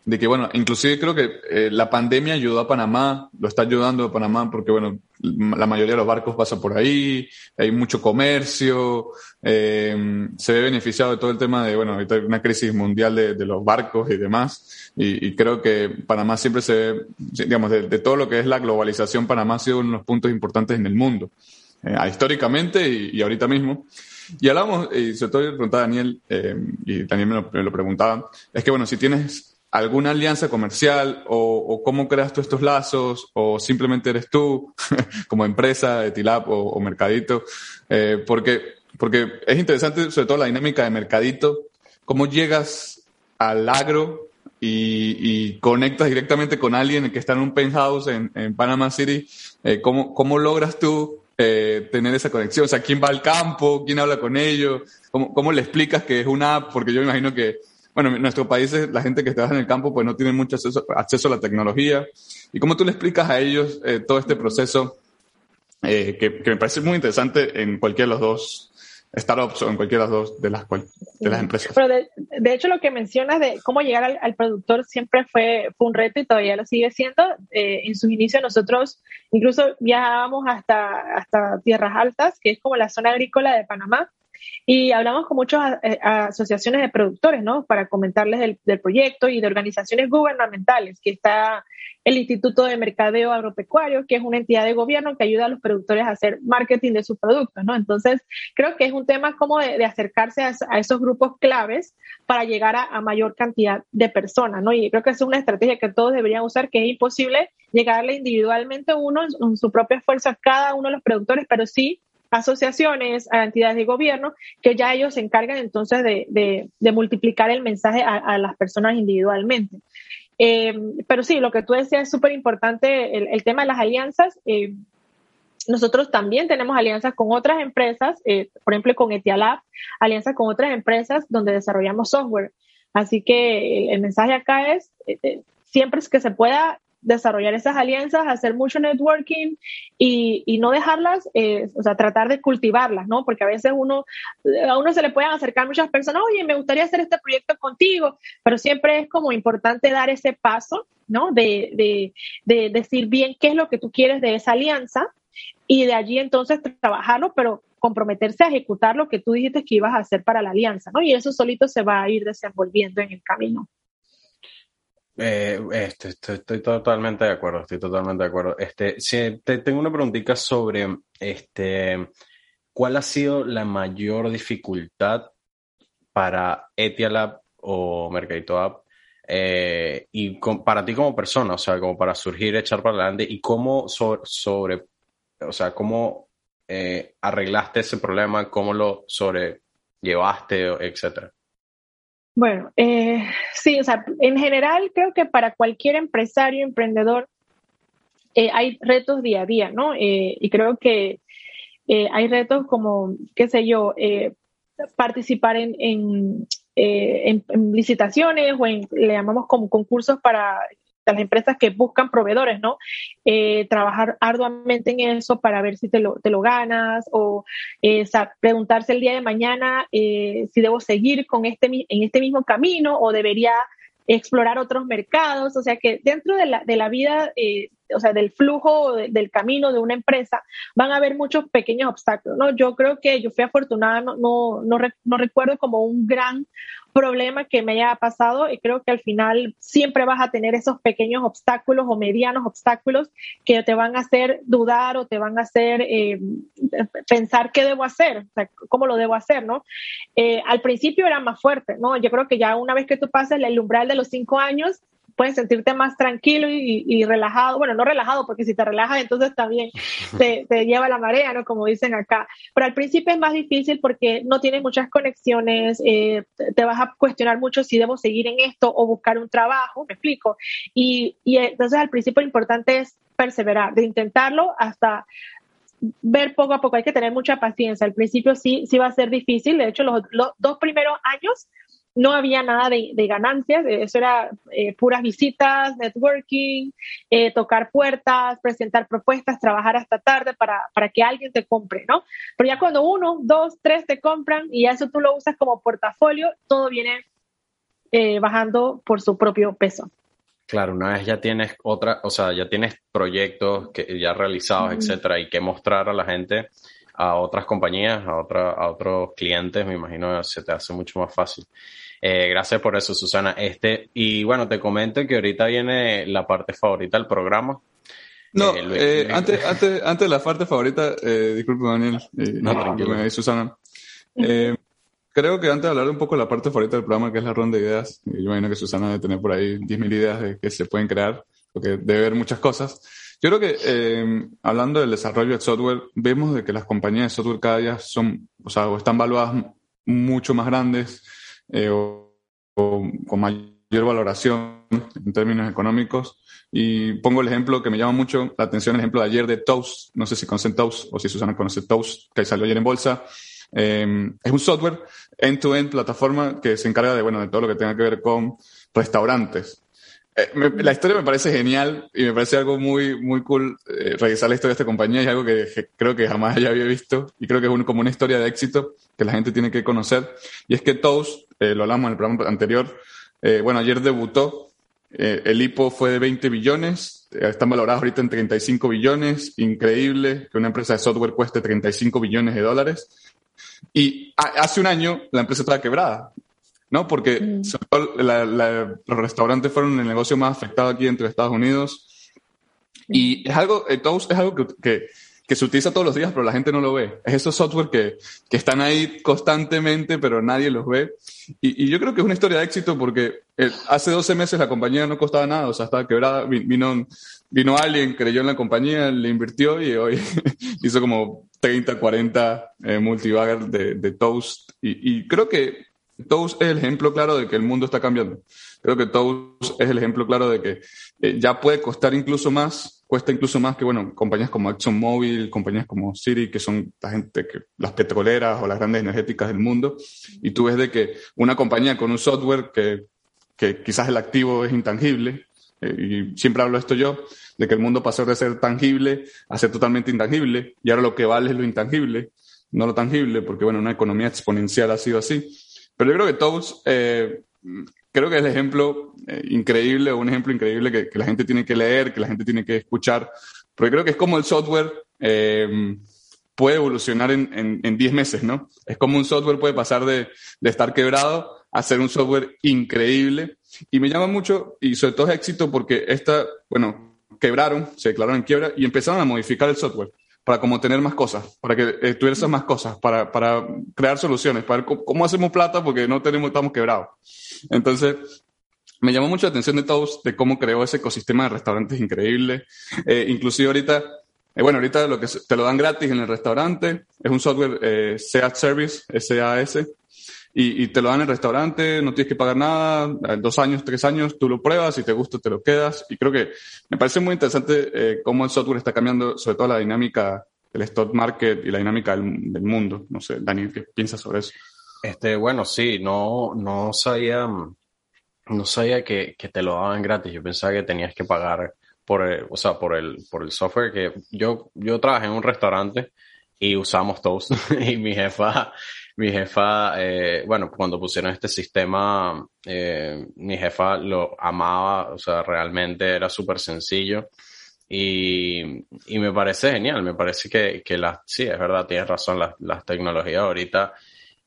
de que, bueno, inclusive creo que eh, la pandemia ayudó a Panamá, lo está ayudando a Panamá porque, bueno, la mayoría de los barcos pasan por ahí, hay mucho comercio, eh, se ve beneficiado de todo el tema de, bueno, ahorita hay una crisis mundial de, de los barcos y demás, y, creo que Panamá siempre se ve, digamos, de, todo lo que es la globalización, Panamá ha sido uno de los puntos importantes en el mundo, eh, históricamente y, ahorita mismo. Y hablamos, y sobre todo preguntaba a Daniel, eh, y Daniel me lo preguntaba, es que, bueno, si tienes alguna alianza comercial o, cómo creas tú estos lazos o simplemente eres tú como empresa de Tilap o, Mercadito, eh, porque, porque es interesante sobre todo la dinámica de Mercadito, cómo llegas al agro y, conectas directamente con alguien que está en un penthouse en, en Panama City, eh, ¿cómo, ¿cómo logras tú eh, tener esa conexión? O sea, ¿quién va al campo? ¿Quién habla con ellos? ¿Cómo, ¿Cómo le explicas que es una app? Porque yo me imagino que bueno, en nuestro país la gente que trabaja en el campo pues no tiene mucho acceso, acceso a la tecnología. ¿Y cómo tú le explicas a ellos eh, todo este proceso eh, que, que, me parece muy interesante en cualquiera de los dos startups o en cualquiera de las dos de las, de las empresas? Pero de, de, hecho lo que mencionas de cómo llegar al, al, productor siempre fue, fue un reto y todavía lo sigue siendo. Eh, en sus inicios nosotros incluso viajábamos hasta, hasta Tierras Altas, que es como la zona agrícola de Panamá Y hablamos con muchas eh, asociaciones de productores, ¿no? Para comentarles del, proyecto y de organizaciones gubernamentales, que está el Instituto de Mercadeo Agropecuario, que es una entidad de gobierno que ayuda a los productores a hacer marketing de sus productos, ¿no? Entonces, creo que es un tema como de, acercarse a, esos grupos claves para llegar a, mayor cantidad de personas, ¿no? Y creo que es una estrategia que todos deberían usar, que es imposible llegarle individualmente uno en su propia fuerza cada uno de los productores, pero sí asociaciones, a entidades de gobierno, que ya ellos se encargan entonces de, multiplicar el mensaje a, las personas individualmente. Eh, pero sí, lo que tú decías es súper importante, el, tema de las alianzas. Eh, nosotros también tenemos alianzas con otras empresas, eh, por ejemplo con Etialab, alianzas con otras empresas donde desarrollamos software. Así que el, el mensaje acá es, siempre que se pueda desarrollar esas alianzas, hacer mucho networking y, no dejarlas, eh, o sea, tratar de cultivarlas, ¿no? Porque a veces uno, a uno se le pueden acercar muchas personas, oye, me gustaría hacer este proyecto contigo, pero siempre es como importante dar ese paso, ¿no? De, de, de decir bien qué es lo que tú quieres de esa alianza y de allí entonces trabajarlo, pero comprometerse a ejecutar lo que tú dijiste que ibas a hacer para la alianza, ¿no? Y eso solito se va a ir desenvolviendo en el camino. Eh, este, estoy, totalmente de acuerdo, estoy totalmente de acuerdo. Este, si te tengo una preguntita sobre este, ¿cuál ha sido la mayor dificultad para Etialab o Mercadito App eh, y para ti como persona, o sea, como para surgir, echar para adelante y cómo sobre o sea, cómo eh, arreglaste ese problema, cómo lo sobrellevaste, etcétera? Bueno, eh, sí, o sea, en general creo que para cualquier empresario, emprendedor, eh, hay retos día a día, ¿no? Eh, y creo que eh, hay retos como, qué sé yo, eh, participar en, en, en, en, licitaciones o en, le llamamos como concursos para las empresas que buscan proveedores, ¿no? Eh, trabajar arduamente en eso para ver si te lo, te lo ganas o eh, preguntarse el día de mañana eh, si debo seguir con este, en este mismo camino o debería explorar otros mercados, o sea que dentro de la, de la vida, eh, o sea, del flujo de, del camino de una empresa, van a haber muchos pequeños obstáculos, ¿no? Yo creo que yo fui afortunada, no, no, no, recuerdo como un gran problema que me haya pasado y creo que al final siempre vas a tener esos pequeños obstáculos o medianos obstáculos que te van a hacer dudar o te van a hacer eh, pensar qué debo hacer, o cómo lo debo hacer, ¿no? Eh, al principio era más fuerte, ¿no? Yo creo que ya una vez que tú pasas el umbral de los cinco años, puedes sentirte más tranquilo y, y, relajado. Bueno, no relajado, porque si te relajas, entonces también te, te, lleva la marea, ¿no? Como dicen acá. Pero al principio es más difícil porque no tienes muchas conexiones, eh, te vas a cuestionar mucho si debo seguir en esto o buscar un trabajo, me explico. Y, y entonces al principio lo importante es perseverar, de intentarlo hasta ver poco a poco, hay que tener mucha paciencia. Al principio sí, sí va a ser difícil, de hecho los, los dos primeros años no había nada de, de ganancias, eso era eh, puras visitas, networking, eh, tocar puertas, presentar propuestas, trabajar hasta tarde para, para, que alguien te compre, ¿no? Pero ya cuando uno, dos, tres te compran y eso tú lo usas como portafolio, todo viene eh, bajando por su propio peso. Claro, una vez ya tienes otra, o sea, ya tienes proyectos que ya realizados, etcétera, y que mostrar a la gente, a otras compañías, a, otra, a otros clientes, me imagino se te hace mucho más fácil. Eh, gracias por eso, Susana. Este, y bueno, te comento que ahorita viene la parte favorita del programa. No, eh, Luis, eh, antes, antes, antes de la parte favorita, eh, disculpe Daniel, eh, no, tranquilo. Susana. creo que antes de hablar un poco de la parte favorita del programa, que es la ronda de ideas, yo imagino que Susana debe tener por ahí 10.000 ideas de que se pueden crear, porque debe haber muchas cosas. Yo creo que eh, hablando del desarrollo de software, vemos de que las compañías de software cada día son, o sea, o están valuadas mucho más grandes eh, o, o, con mayor valoración en términos económicos. Y pongo el ejemplo que me llama mucho la atención, el ejemplo de ayer de Toast. No sé si conocen Toast o si Susana conoce Toast, que salió ayer en bolsa. Eh, es un software end-to-end -end plataforma que se encarga de, bueno, de todo lo que tenga que ver con restaurantes. Eh, la historia me parece genial y me parece algo muy, muy cool eh, revisar la historia de esta compañía y algo que, creo que jamás ya había visto y creo que es como una historia de éxito que la gente tiene que conocer. Y es que Toast, eh, lo hablamos en el programa anterior, eh, bueno, ayer debutó, eh, el IPO fue de 20 billones, están valorados ahorita en 35 billones, increíble que una empresa de software cueste 35 billones de dólares. Y hace un año la empresa estaba quebrada, ¿no? Porque mm. los restaurantes fueron el negocio más afectado aquí entre Estados Unidos. Y es algo, eh, es algo que que se utiliza todos los días, pero la gente no lo ve. Es esos software que, que están ahí constantemente, pero nadie los ve. Y, y, yo creo que es una historia de éxito porque eh, hace 12 meses la compañía no costaba nada, o sea, estaba quebrada. Vino, vino alguien, creyó en la compañía, le invirtió y hoy hizo como 30, 40 eh, multibagger de, de Toast. Y, y creo que Toast es el ejemplo claro de que el mundo está cambiando. Creo que Toast es el ejemplo claro de que eh, ya puede costar incluso más cuesta incluso más que, bueno, compañías como ExxonMobil, compañías como Siri, que son la gente que, las petroleras o las grandes energéticas del mundo, y tú ves de que una compañía con un software que, que quizás el activo es intangible, eh, y siempre hablo esto yo, de que el mundo pasó de ser tangible a ser totalmente intangible, y ahora lo que vale es lo intangible, no lo tangible, porque, bueno, una economía exponencial ha sido así. Pero yo creo que todos eh, creo que es el ejemplo eh, increíble, un ejemplo increíble que, la gente tiene que leer, que la gente tiene que escuchar, porque creo que es como el software eh, puede evolucionar en 10 meses, ¿no? Es como un software puede pasar de, de, estar quebrado a ser un software increíble. Y me llama mucho, y sobre todo es éxito porque esta, bueno, quebraron, se declararon en quiebra y empezaron a modificar el software para como tener más cosas, para que tuvieras más cosas, para, para crear soluciones, para ver cómo, hacemos plata porque no tenemos, estamos quebrados. Entonces, me llamó mucho la atención de todos, de cómo creó ese ecosistema de restaurantes increíble. Eh, inclusive ahorita, eh, bueno, ahorita lo que te lo dan gratis en el restaurante es un software eh, SEAT Service, SAS, y, te lo dan en el restaurante, no tienes que pagar nada, dos años, tres años, tú lo pruebas, si te gusta te lo quedas. Y creo que me parece muy interesante eh, cómo el software está cambiando, sobre todo la dinámica del stock market y la dinámica del, mundo. No sé, Dani, ¿qué piensas sobre eso? Este, bueno, sí, no, no sabía, no sabía que, te lo daban gratis. Yo pensaba que tenías que pagar por el, o sea, por el, por el software que yo, yo trabajé en un restaurante y usamos Toast y mi jefa mi jefa, eh, bueno, cuando pusieron este sistema, eh, mi jefa lo amaba, o sea, realmente era súper sencillo. Y, y, me parece genial, me parece que, que las, sí, es verdad, tienes razón, las, las tecnologías ahorita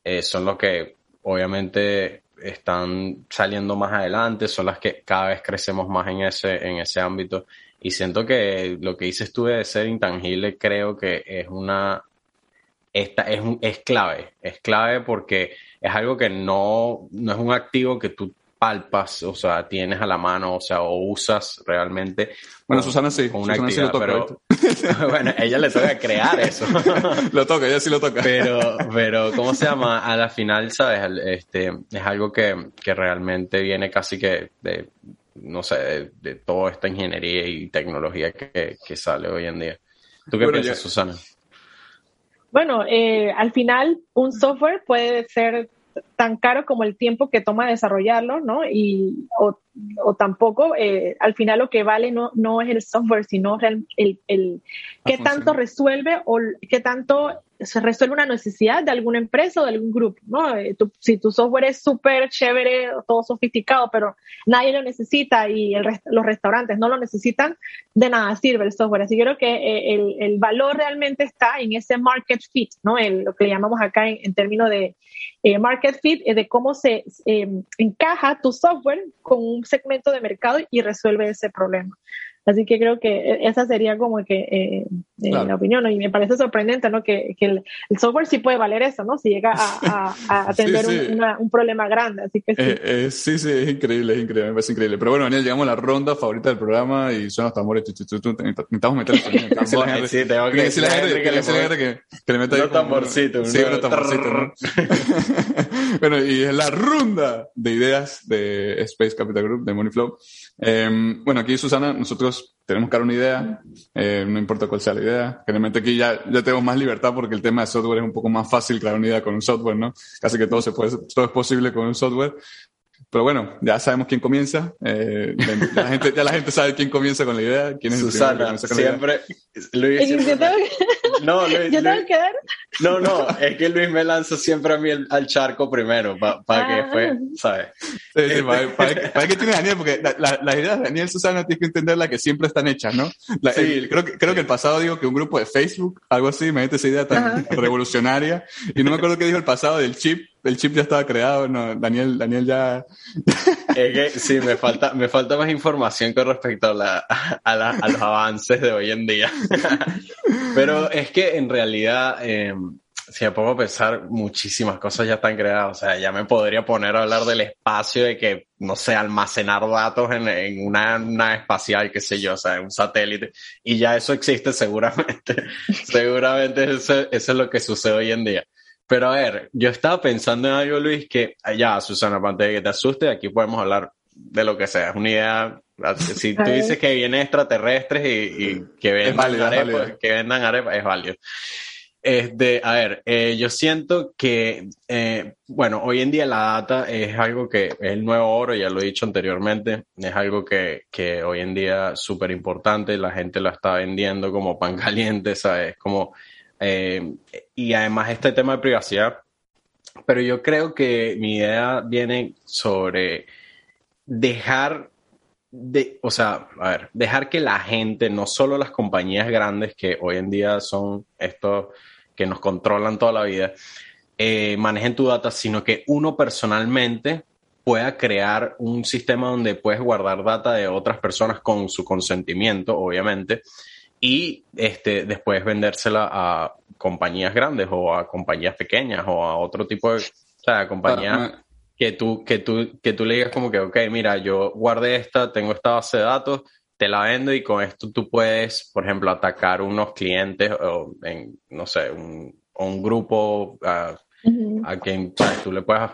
eh, son los que obviamente están saliendo más adelante, son las que cada vez crecemos más en ese, en ese ámbito. Y siento que lo que dices tú de ser intangible creo que es una esta es, es clave, es clave porque es algo que no, no es un activo que tú palpas, o sea, tienes a la mano, o sea, o usas realmente. Bueno, Susana sí, con una Susana pero bueno, ella le toca crear eso. lo toca, ella sí lo toca. Pero, pero, ¿cómo se llama? A la final, ¿sabes? Este, es algo que, que realmente viene casi que de, no sé, de, toda esta ingeniería y tecnología que, que sale hoy en día. ¿Tú qué piensas, Susana? Bueno, eh, al final un software puede ser tan caro como el tiempo que toma desarrollarlo, ¿no? Y, o, o tampoco, eh, al final lo que vale no, no es el software, sino el, el, el qué tanto resuelve o qué tanto se resuelve una necesidad de alguna empresa o de algún grupo, ¿no? Eh, si tu software es súper chévere, todo sofisticado, pero nadie lo necesita y el los restaurantes no lo necesitan, de nada sirve el software. Así que creo que eh, el, el valor realmente está en ese market fit, ¿no? En lo que le llamamos acá en, términos de eh, market fit, de cómo se encaja tu software con un segmento de mercado y resuelve ese problema. Así que creo que e, esa sería como que eh, eh la opinión, y me parece sorprendente, ¿no? Que, que el, software sí puede valer eso, ¿no? Si llega a, a, atender Un, un, problema grande, así que sí. Eh, eh, sí, sí, es increíble, es increíble, me parece increíble. Pero bueno, Daniel, llegamos a la ronda favorita del programa y son los tambores, necesitamos meter el sonido. sí, tengo que decirle a la gente que, que, le meta ahí. Un tamborcito. Sí, un tamborcito, ¿no? bueno, y es la ronda de ideas de Space Capital Group, de Moneyflow. Em, bueno, aquí Susana, nosotros tenemos que dar una idea, eh, no importa cuál sea la idea. Generalmente aquí ya, ya tenemos más libertad porque el tema de software es un poco más fácil crear una idea con un software, ¿no? Casi que todo, se puede, todo es posible con un software. Pero bueno, ya sabemos quién comienza. Eh, la gente, ya la gente sabe quién comienza con la idea. ¿Quién es Susana, el siempre, Luis, siempre, No, Luis, ¿Yo tengo que dar? No, no, es que Luis me lanza siempre a mí al charco primero, para que después, ¿sabes? Sí, para, que tiene Daniel, porque las la, ideas de Daniel Susana tienes que entenderla que siempre están hechas, ¿no? sí, creo, que, creo que el pasado digo que un grupo de Facebook, algo así, me mete esa idea tan revolucionaria, y no me acuerdo qué dijo el pasado del chip, el chip ya estaba creado, no, Daniel, Daniel ya... Es que sí, me falta, me falta más información con respecto a, la, a, los avances de hoy en día. Pero es que en realidad, eh, si me pongo a pensar, muchísimas cosas ya están creadas. O sea, ya me podría poner a hablar del espacio, de que, no sé, almacenar datos en, en una espacial, qué sé yo, o sea, un satélite. Y ya eso existe seguramente. seguramente eso, eso es lo que sucede hoy en día. Pero a ver, yo estaba pensando en algo, Luis, que ya, Susana, antes de que te asuste, aquí podemos hablar de lo que sea. Es una idea. Si tú dices que vienen extraterrestres y, que vendan arepas, que vendan arepas, es válido. Este, a ver, eh, yo siento que, eh, bueno, hoy en día la data es algo que es el nuevo oro, ya lo he dicho anteriormente, es algo que, que hoy en día es súper importante, la gente lo está vendiendo como pan caliente, ¿sabes? Como eh, y además este tema de privacidad. Pero yo creo que mi idea viene sobre dejar de, o sea, a ver, dejar que la gente, no solo las compañías grandes que hoy en día son estos que nos controlan toda la vida, eh, manejen tu data, sino que uno personalmente pueda crear un sistema donde puedes guardar data de otras personas con su consentimiento, obviamente, y este, después vendérsela a compañías grandes o a compañías pequeñas o a otro tipo de, o sea, compañías ah, que tú, que tú, que tú le digas como que, ok, mira, yo guardé esta, tengo esta base de datos, te la vendo y con esto tú puedes, por ejemplo, atacar unos clientes o en, no sé, un, un grupo a quien tú le puedas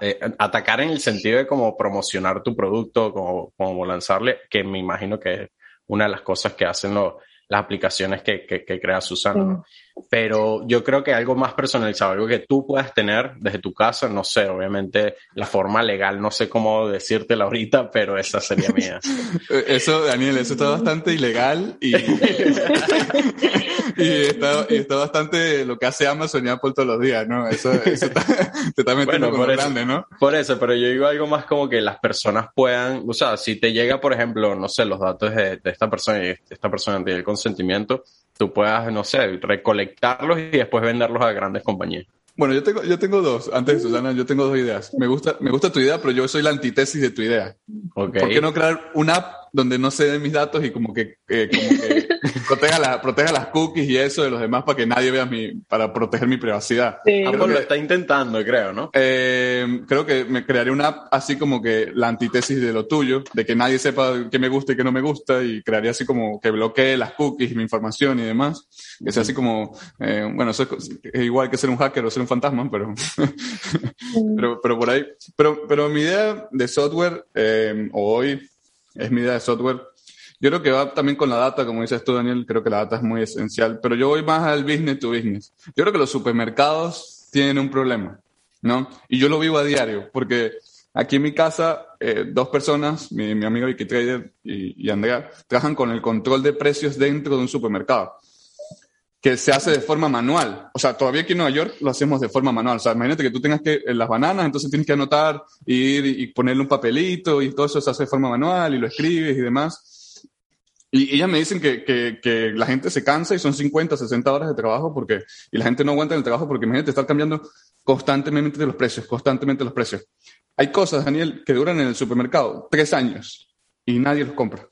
eh, atacar en el sentido de como promocionar tu producto, como, como lanzarle, que me imagino que es una de las cosas que hacen los, las aplicaciones que, que, crea Susana. Pero yo creo que algo más personalizado, algo que tú puedas tener desde tu casa, no sé, obviamente la forma legal, no sé cómo decírtela ahorita, pero esa sería mía. Eso, Daniel, eso está bastante ilegal y, y, está, está, bastante lo que hace Amazon y Apple todos los días, ¿no? Eso, eso te está metiendo bueno, grande, ¿no? Por eso, pero yo digo algo más como que las personas puedan, o sea, si te llega, por ejemplo, no sé, los datos de, de esta persona y esta persona tiene el consentimiento, tú puedas, no sé, recolectarlos y después venderlos a grandes compañías. Bueno, yo tengo, yo tengo dos. Antes, Susana, yo tengo dos ideas. Me gusta, me gusta tu idea, pero yo soy la antítesis de tu idea. Okay. ¿Por qué no crear una app donde no se den mis datos y como que, eh, como que proteja, la, proteja las cookies y eso de los demás para que nadie vea mi, para proteger mi privacidad. Sí. lo está intentando, creo, ¿no? Eh, creo que me crearé una app así como que la antítesis de lo tuyo, de que nadie sepa qué me gusta y qué no me gusta y crearía así como que bloquee las cookies, mi información y demás. Que sea así como, eh, bueno, eso es, igual que ser un hacker o ser un fantasma, pero, pero, pero por ahí. Pero, pero mi idea de software, eh, hoy, es mi idea de software. Yo creo que va también con la data, como dices tú, Daniel, creo que la data es muy esencial, pero yo voy más al business to business. Yo creo que los supermercados tienen un problema, ¿no? Y yo lo vivo a diario, porque aquí en mi casa, eh, dos personas, mi, mi amigo Vicky Trader y Andrea, trabajan con el control de precios dentro de un supermercado que se hace de forma manual. O sea, todavía aquí en Nueva York lo hacemos de forma manual. O sea, imagínate que tú tengas que, en las bananas, entonces tienes que anotar, ir y ponerle un papelito y todo eso se hace de forma manual y lo escribes y demás. Y ellas me dicen que, que, la gente se cansa y son 50, 60 horas de trabajo porque, y la gente no aguanta el trabajo porque imagínate estar cambiando constantemente los precios, constantemente los precios. Hay cosas, Daniel, que duran en el supermercado tres años y nadie los compra,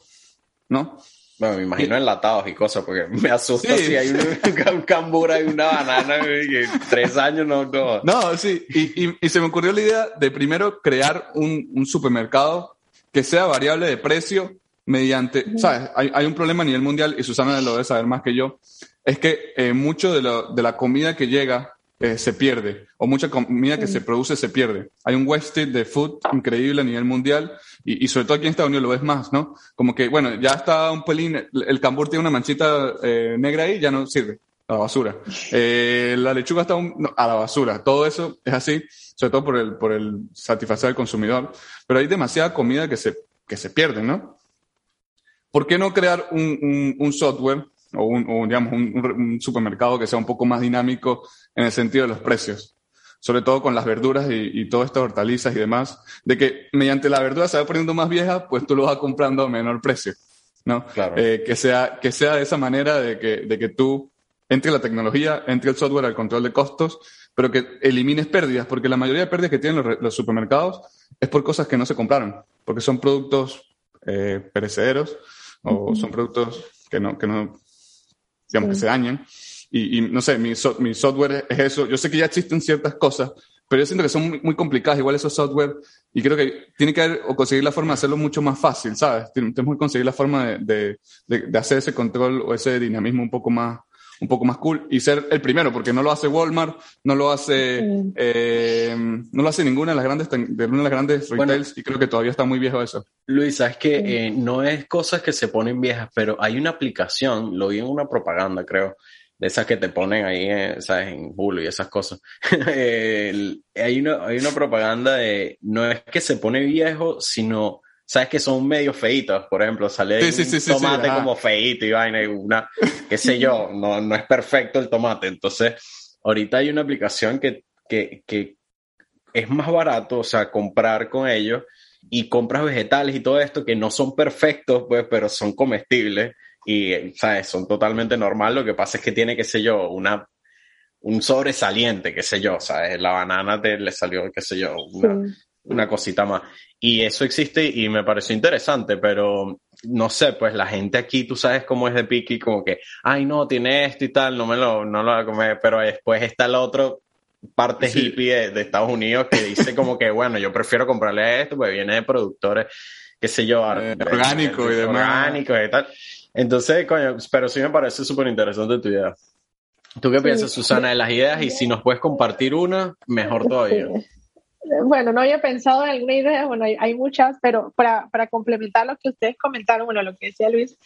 ¿no? Bueno, me imagino enlatados y cosas, porque me asusta si hay un, cambura y una banana y tres años no, no. No, sí, y, y, se me ocurrió la idea de primero crear un, un supermercado que sea variable de precio mediante, ¿sabes? Hay, hay, un problema a nivel mundial, y Susana lo debe saber más que yo, es que eh, mucho de, lo, de la comida que llega eh, se pierde, o mucha comida que se produce se pierde. Hay un wasted de food increíble a nivel mundial, y, y, sobre todo aquí en Estados Unidos lo ves más, ¿no? Como que, bueno, ya está un pelín, el cambur tiene una manchita eh, negra ahí, ya no sirve, a la basura. Eh, la lechuga está a la basura. Todo eso es así, sobre todo por el, por el satisfacer al consumidor. Pero hay demasiada comida que se, que se pierde, ¿no? ¿Por qué no crear un, un, un software o, un, digamos, un, supermercado que sea un poco más dinámico en el sentido de los precios sobre todo con las verduras y, y todas estas hortalizas y demás, de que mediante la verdura se va poniendo más vieja, pues tú lo vas comprando a menor precio, ¿no? Claro. Eh, que, sea, que sea de esa manera de que, de que tú entre la tecnología, entre el software al control de costos, pero que elimines pérdidas, porque la mayoría de pérdidas que tienen los, supermercados es por cosas que no se compraron, porque son productos eh, perecederos o son productos que no, que no digamos, que se dañan. Y, no sé, mi, mi, software es eso. Yo sé que ya existen ciertas cosas, pero yo siento que son muy, complicadas, igual esos software, y creo que tiene que haber o conseguir la forma de hacerlo mucho más fácil, ¿sabes? Tenemos que conseguir la forma de, de, de, hacer ese control o ese dinamismo un poco más, un poco más cool y ser el primero, porque no lo hace Walmart, no lo hace, eh, no lo hace ninguna de las grandes, de de las grandes retails y creo que todavía está muy viejo eso. Luis, sabes que eh, no es cosas que se ponen viejas, pero hay una aplicación, lo vi en una propaganda, creo, de esas que te ponen ahí, eh, ¿sabes? En Hulu y esas cosas. hay, una, hay una propaganda de, no es que se pone viejo, sino, ¿sabes? Que son medio feitos, por ejemplo, sale un tomate como feito y vaina, y una, qué sé yo, no, no es perfecto el tomate. Entonces, ahorita hay una aplicación que, que, que es más barato, o sea, comprar con ellos y compras vegetales y todo esto que no son perfectos, pues, pero son comestibles y, ¿sabes? Son totalmente normal. Lo que pasa es que tiene, qué sé yo, una, un sobresaliente, qué sé yo, ¿sabes? La banana te, le salió, qué sé yo, una, una cosita más. Y eso existe y me pareció interesante, pero no sé, pues la gente aquí, tú sabes cómo es de piqui, como que, ay, no, tiene esto y tal, no me lo, no lo voy a comer, pero después está la otra parte hippie de, Estados Unidos que dice como que, bueno, yo prefiero comprarle esto, pues viene de productores, qué sé yo, eh, orgánico y demás. Orgánicos y tal. Entonces, coño, pero sí me parece súper interesante tu idea. ¿Tú qué piensas, Susana, de las ideas? Y si nos puedes compartir una, mejor todavía. Bueno, no había pensado en alguna idea, bueno, hay, muchas, pero para, para, complementar lo que ustedes comentaron, bueno, lo que decía Luis,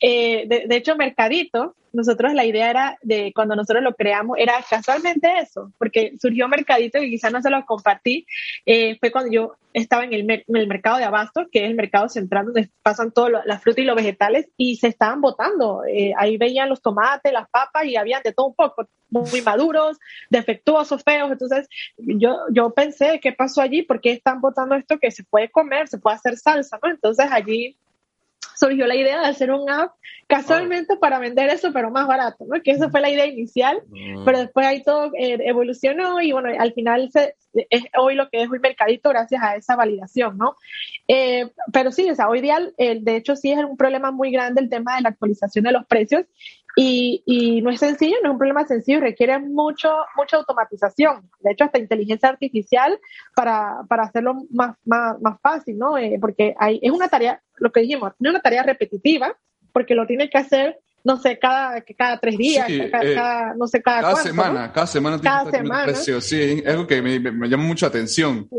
eh, de, de, hecho, Mercadito nosotros la idea era de cuando nosotros lo creamos, era casualmente eso, porque surgió Mercadito y quizás no se lo compartí, eh, fue cuando yo estaba en el, en el mercado de abasto, que es el mercado central donde pasan todas las frutas y los vegetales, y se estaban botando. Eh, ahí veían los tomates, las papas y habían de todo un poco, muy maduros, defectuosos, feos. Entonces yo, yo pensé, ¿qué pasó allí? ¿Por qué están botando esto que se puede comer, se puede hacer salsa? ¿no? Entonces allí surgió la idea de hacer un app casualmente oh. para vender eso, pero más barato, ¿no? Que esa fue la idea inicial, mm. pero después ahí todo eh, evolucionó y bueno, al final es hoy lo que es un mercadito gracias a esa validación, ¿no? Eh, pero sí, o sea, hoy día, de hecho, sí es un problema muy grande el tema de la actualización de los precios y, y, no es sencillo, no es un problema sencillo, requiere mucho, mucha automatización, de hecho hasta inteligencia artificial para, para hacerlo más, más, más fácil, ¿no? Eh, porque hay, es una tarea, lo que dijimos, no es una tarea repetitiva, porque lo tiene que hacer, no sé, cada, cada tres días, eh, cada, no sé, cada, cada semana, cada semana tiene cada semana. Precio, sí, es algo que me, me, llama mucha atención.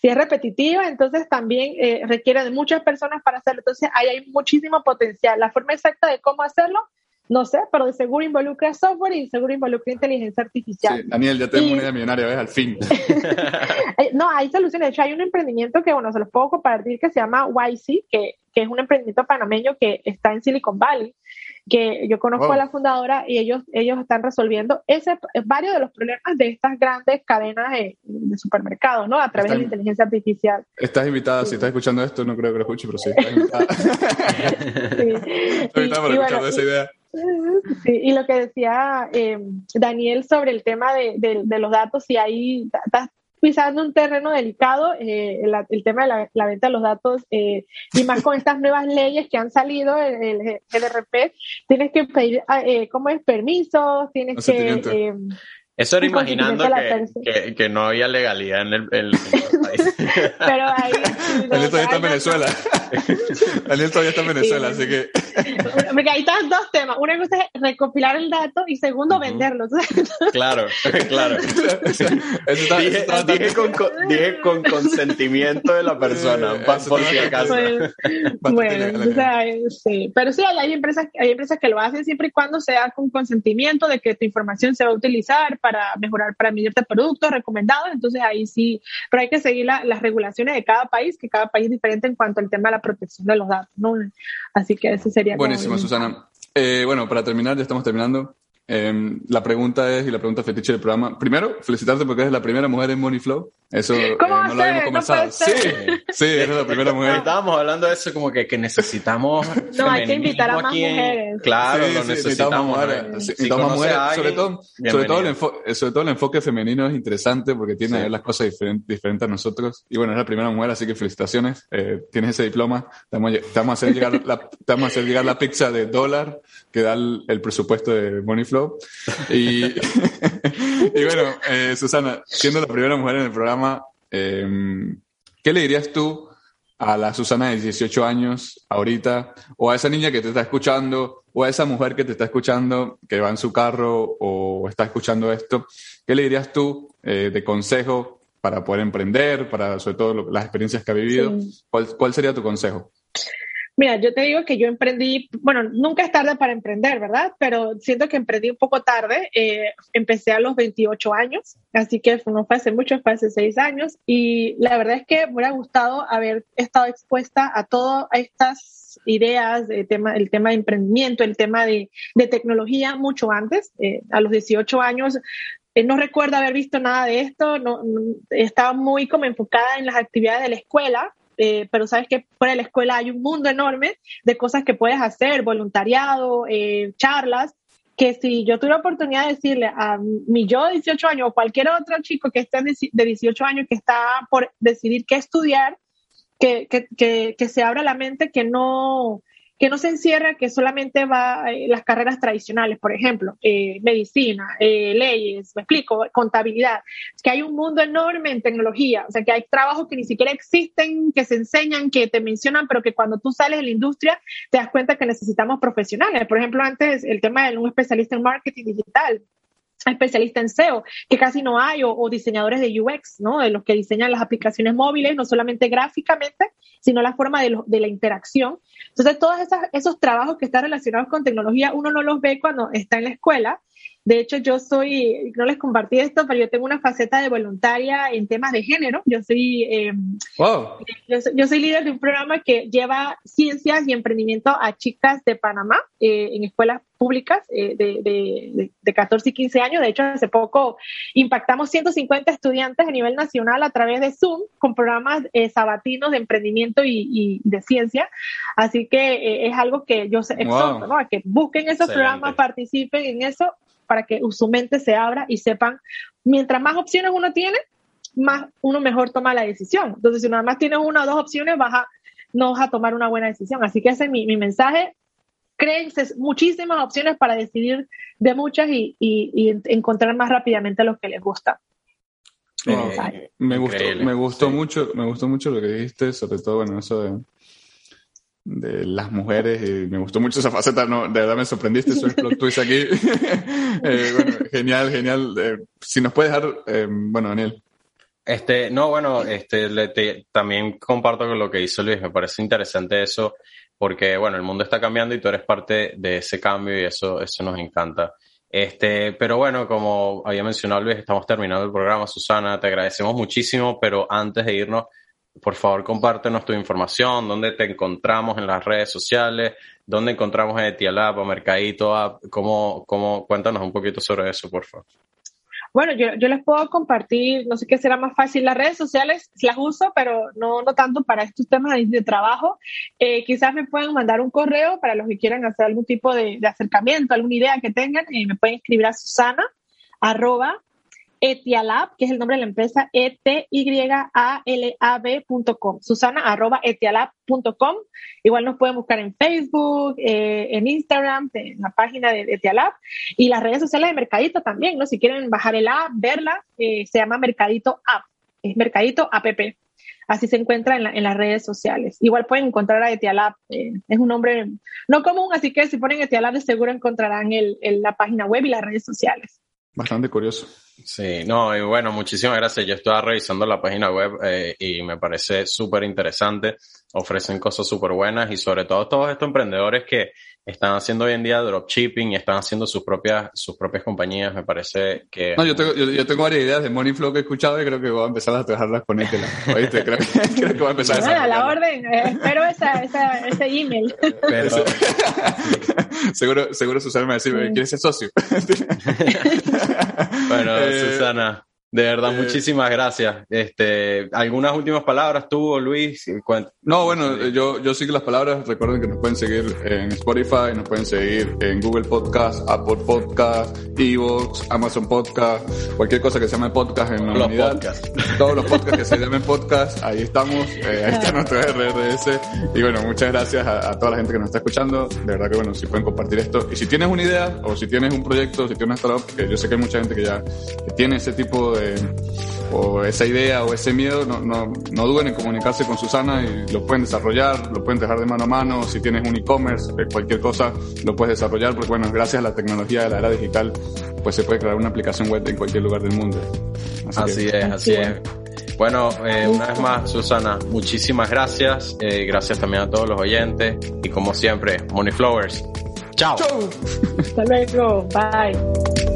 Si es repetitiva, entonces también eh, requiere de muchas personas para hacerlo. Entonces ahí hay muchísimo potencial. La forma exacta de cómo hacerlo no sé, pero de seguro involucra software y de seguro involucra inteligencia artificial. Sí, Daniel, ya tengo una idea millonaria, ¿ves? Al fin. no, hay soluciones. De hecho, hay un emprendimiento que, bueno, se los puedo compartir que se llama YC, que, que es un emprendimiento panameño que está en Silicon Valley, que yo conozco a la fundadora y ellos, ellos están resolviendo ese, varios de los problemas de estas grandes cadenas de, supermercados, ¿no? A través de la inteligencia artificial. Estás invitada, si estás escuchando esto, no creo que lo escuche, pero sí, estás invitada. sí. Estoy invitada por escuchar esa idea. Sí, y lo que decía eh, Daniel sobre el tema de, de, los datos, si ahí estás pisando un terreno delicado, eh, el, tema de la, venta de los datos, eh, y más con estas nuevas leyes que han salido, el, el GDRP, tienes que pedir, ¿cómo es? Permisos, tienes que eso era imaginando que, que, no había legalidad en el, en país. Pero ahí. Daniel todavía está en Venezuela. Daniel todavía está en Venezuela, así que. Porque ahí están dos temas. Una cosa es recopilar el dato y segundo, venderlo. Claro, claro. dije, dije, con, dije, con, consentimiento de la persona, por si acaso. bueno, o sea, sí. Pero sí, hay, hay, empresas, hay empresas que lo hacen siempre y cuando sea con consentimiento de que tu información se va a utilizar para mejorar, para medirte productos recomendados, entonces ahí sí, pero hay que seguir las regulaciones de cada país, que cada país es diferente en cuanto al tema de la protección de los datos, ¿no? Así que ese sería... Buenísimo, Susana. Eh, bueno, para terminar, ya estamos terminando. Em, la pregunta es, y la pregunta fetiche del programa, primero, felicitarte porque eres la primera mujer en Money Flow. Eso eh, no lo habíamos comenzado. sí, sí, eres la primera mujer. Estábamos hablando de eso como que, que necesitamos. No, hay que invitar a más mujeres. Claro, lo necesitamos. necesitamos mujeres. sobre, todo, sobre, todo el sobre todo el enfoque femenino es interesante porque tiene las cosas diferentes a nosotros. Y bueno, es la primera mujer, así que felicitaciones. Eh, tienes ese diploma. Te vamos, a hacer llegar la, te vamos a hacer llegar la pizza de dólar que da el, el presupuesto de Money Y bueno, eh, Susana, siendo la primera mujer en el programa, em, ¿qué le dirías tú a la Susana de 18 años ahorita, o a esa niña que te está escuchando, o a esa mujer que te está escuchando, que va en su carro o está escuchando esto, ¿qué le dirías tú eh, de consejo para poder emprender, para sobre todo las experiencias que ha vivido? ¿Cuál, ¿Cuál sería tu consejo? Mira, yo te digo que yo emprendí, bueno, nunca es tarde para emprender, ¿verdad? Pero siento que emprendí un poco tarde. Eh, empecé a los 28 años, así que no fue hace mucho, fue hace 6 años. Y la verdad es que me hubiera gustado haber estado expuesta a todas estas ideas, el tema, el tema de emprendimiento, el tema de, de tecnología mucho antes. Eh, a los 18 años eh, no recuerdo haber visto nada de esto, no, estaba muy como enfocada en las actividades de la escuela eh, pero sabes que fuera de la escuela hay un mundo enorme de cosas que puedes hacer, voluntariado, eh, charlas, que si yo tuve la oportunidad de decirle a mi yo de 18 años o cualquier otro chico que esté de 18 años que está por decidir qué estudiar, que, que, que, que se abra la mente, que no, que no se encierra que solamente va eh, las carreras tradicionales, por ejemplo, eh, medicina, eh, leyes, me explico, contabilidad, que hay un mundo enorme en tecnología, o sea, que hay trabajos que ni siquiera existen, que se enseñan, que te mencionan, pero que cuando tú sales de la industria te das cuenta que necesitamos profesionales. Por ejemplo, antes el tema de un especialista en marketing digital, especialista en SEO, que casi no hay, o, diseñadores de UX, ¿no? De los que diseñan las aplicaciones móviles, no solamente gráficamente, sino la forma de, de la interacción. Entonces, todos esos trabajos que están relacionados con tecnología, uno no los ve cuando está en la escuela, de hecho, yo soy, no les compartí esto, pero yo tengo una faceta de voluntaria en temas de género. Yo soy, eh, yo, soy líder de un programa que lleva ciencias y emprendimiento a chicas de Panamá eh, en escuelas públicas eh, de, de, 14 y 15 años. De hecho, hace poco impactamos 150 estudiantes a nivel nacional a través de Zoom con programas sabatinos de emprendimiento y, de ciencia. Así que es algo que yo exhorto, ¿no? A que busquen esos programas, participen en eso para que su mente se abra y sepan, mientras más opciones uno tiene, más uno mejor toma la decisión. Entonces, si nada más tienes una o dos opciones, vas a, no vas a tomar una buena decisión. Así que ese es mi, mi mensaje. Créense muchísimas opciones para decidir de muchas y, y, encontrar más rápidamente lo que les gusta. Eh, me gustó, me gustó mucho, me gustó mucho lo que dijiste, sobre todo, bueno, eso de de las mujeres me gustó mucho esa faceta, no, de verdad me sorprendiste, soy plot twist aquí. eh, bueno, genial, genial. Eh, si nos puedes dar, eh, bueno, Daniel. Este, no, bueno, este, le, también comparto con lo que hizo Luis, me parece interesante eso, porque bueno, el mundo está cambiando y tú eres parte de ese cambio y eso, eso nos encanta. Este, pero bueno, como había mencionado Luis, estamos terminando el programa, Susana, te agradecemos muchísimo, pero antes de irnos, por favor, compártenos tu información, dónde te encontramos en las redes sociales, dónde encontramos Etialab o Mercadito App, cómo, cómo, cuéntanos un poquito sobre eso, por favor. Bueno, yo, yo, les puedo compartir, no sé qué será más fácil, las redes sociales las uso, pero no, no tanto para estos temas de, trabajo. Eh, quizás me pueden mandar un correo para los que quieran hacer algún tipo de, acercamiento, alguna idea que tengan, y me pueden escribir a susana arroba etialab, que es el nombre de la empresa, E-T-Y-A-L-A-B.com. Susana, arroba etialab.com. Igual nos pueden buscar en Facebook, eh, en Instagram, en la página de Etialab y las redes sociales de Mercadito también, ¿no? Si quieren bajar el app, verla, eh, se llama Mercadito App. Es Mercadito App. Así se encuentra en, las redes sociales. Igual pueden encontrar a Etialab. Eh, es un nombre no común, así que si ponen Etialab seguro encontrarán el, la página web y las redes sociales. Bastante curioso. Sí, no, y bueno, muchísimas gracias. Yo estaba revisando la página web eh, y me parece súper interesante. Ofrecen cosas súper buenas y sobre todo todos estos emprendedores que están haciendo hoy en día dropshipping y están haciendo sus propias, sus propias compañías, me parece que... No, yo tengo, yo, tengo varias ideas de Money Flow que he escuchado y creo que voy a empezar a trabajarlas con. ¿Oíste? Creo, creo, que voy a empezar a... a la orden, eh, espero esa, esa, ese email. Pero... seguro, seguro Susana me va a decir, ¿quieres ser socio? bueno, eh, Susana, de verdad, eh, muchísimas gracias. Este, ¿Algunas últimas palabras tú, Luis? No, bueno, yo, yo sigo las palabras. Recuerden que nos pueden seguir en Spotify, nos pueden seguir en Google Podcast, Apple Podcast, Evox, Amazon Podcast, cualquier cosa que se llame podcast en la los unidad. Todos los podcasts que se llamen podcast, ahí estamos. Eh, ahí está nuestro RRS. Y bueno, muchas gracias a, toda la gente que nos está escuchando. De verdad que bueno, si pueden compartir esto. Y si tienes una idea o si tienes un proyecto, si tienes una startup, que yo sé que hay mucha gente que ya que tiene ese tipo de o esa idea o ese miedo, no, no, no, duden en comunicarse con Susana y lo pueden desarrollar, lo pueden dejar de mano a mano. Si tienes un e-commerce, eh, cualquier cosa, lo puedes desarrollar, porque bueno, gracias a la tecnología de la era digital, pues se puede crear una aplicación web en cualquier lugar del mundo. Así, es, así es. Bueno, eh, una vez más, Susana, muchísimas gracias. Eh, gracias también a todos los oyentes. Y como siempre, Money Flowers. Chao. Hasta luego. Bye.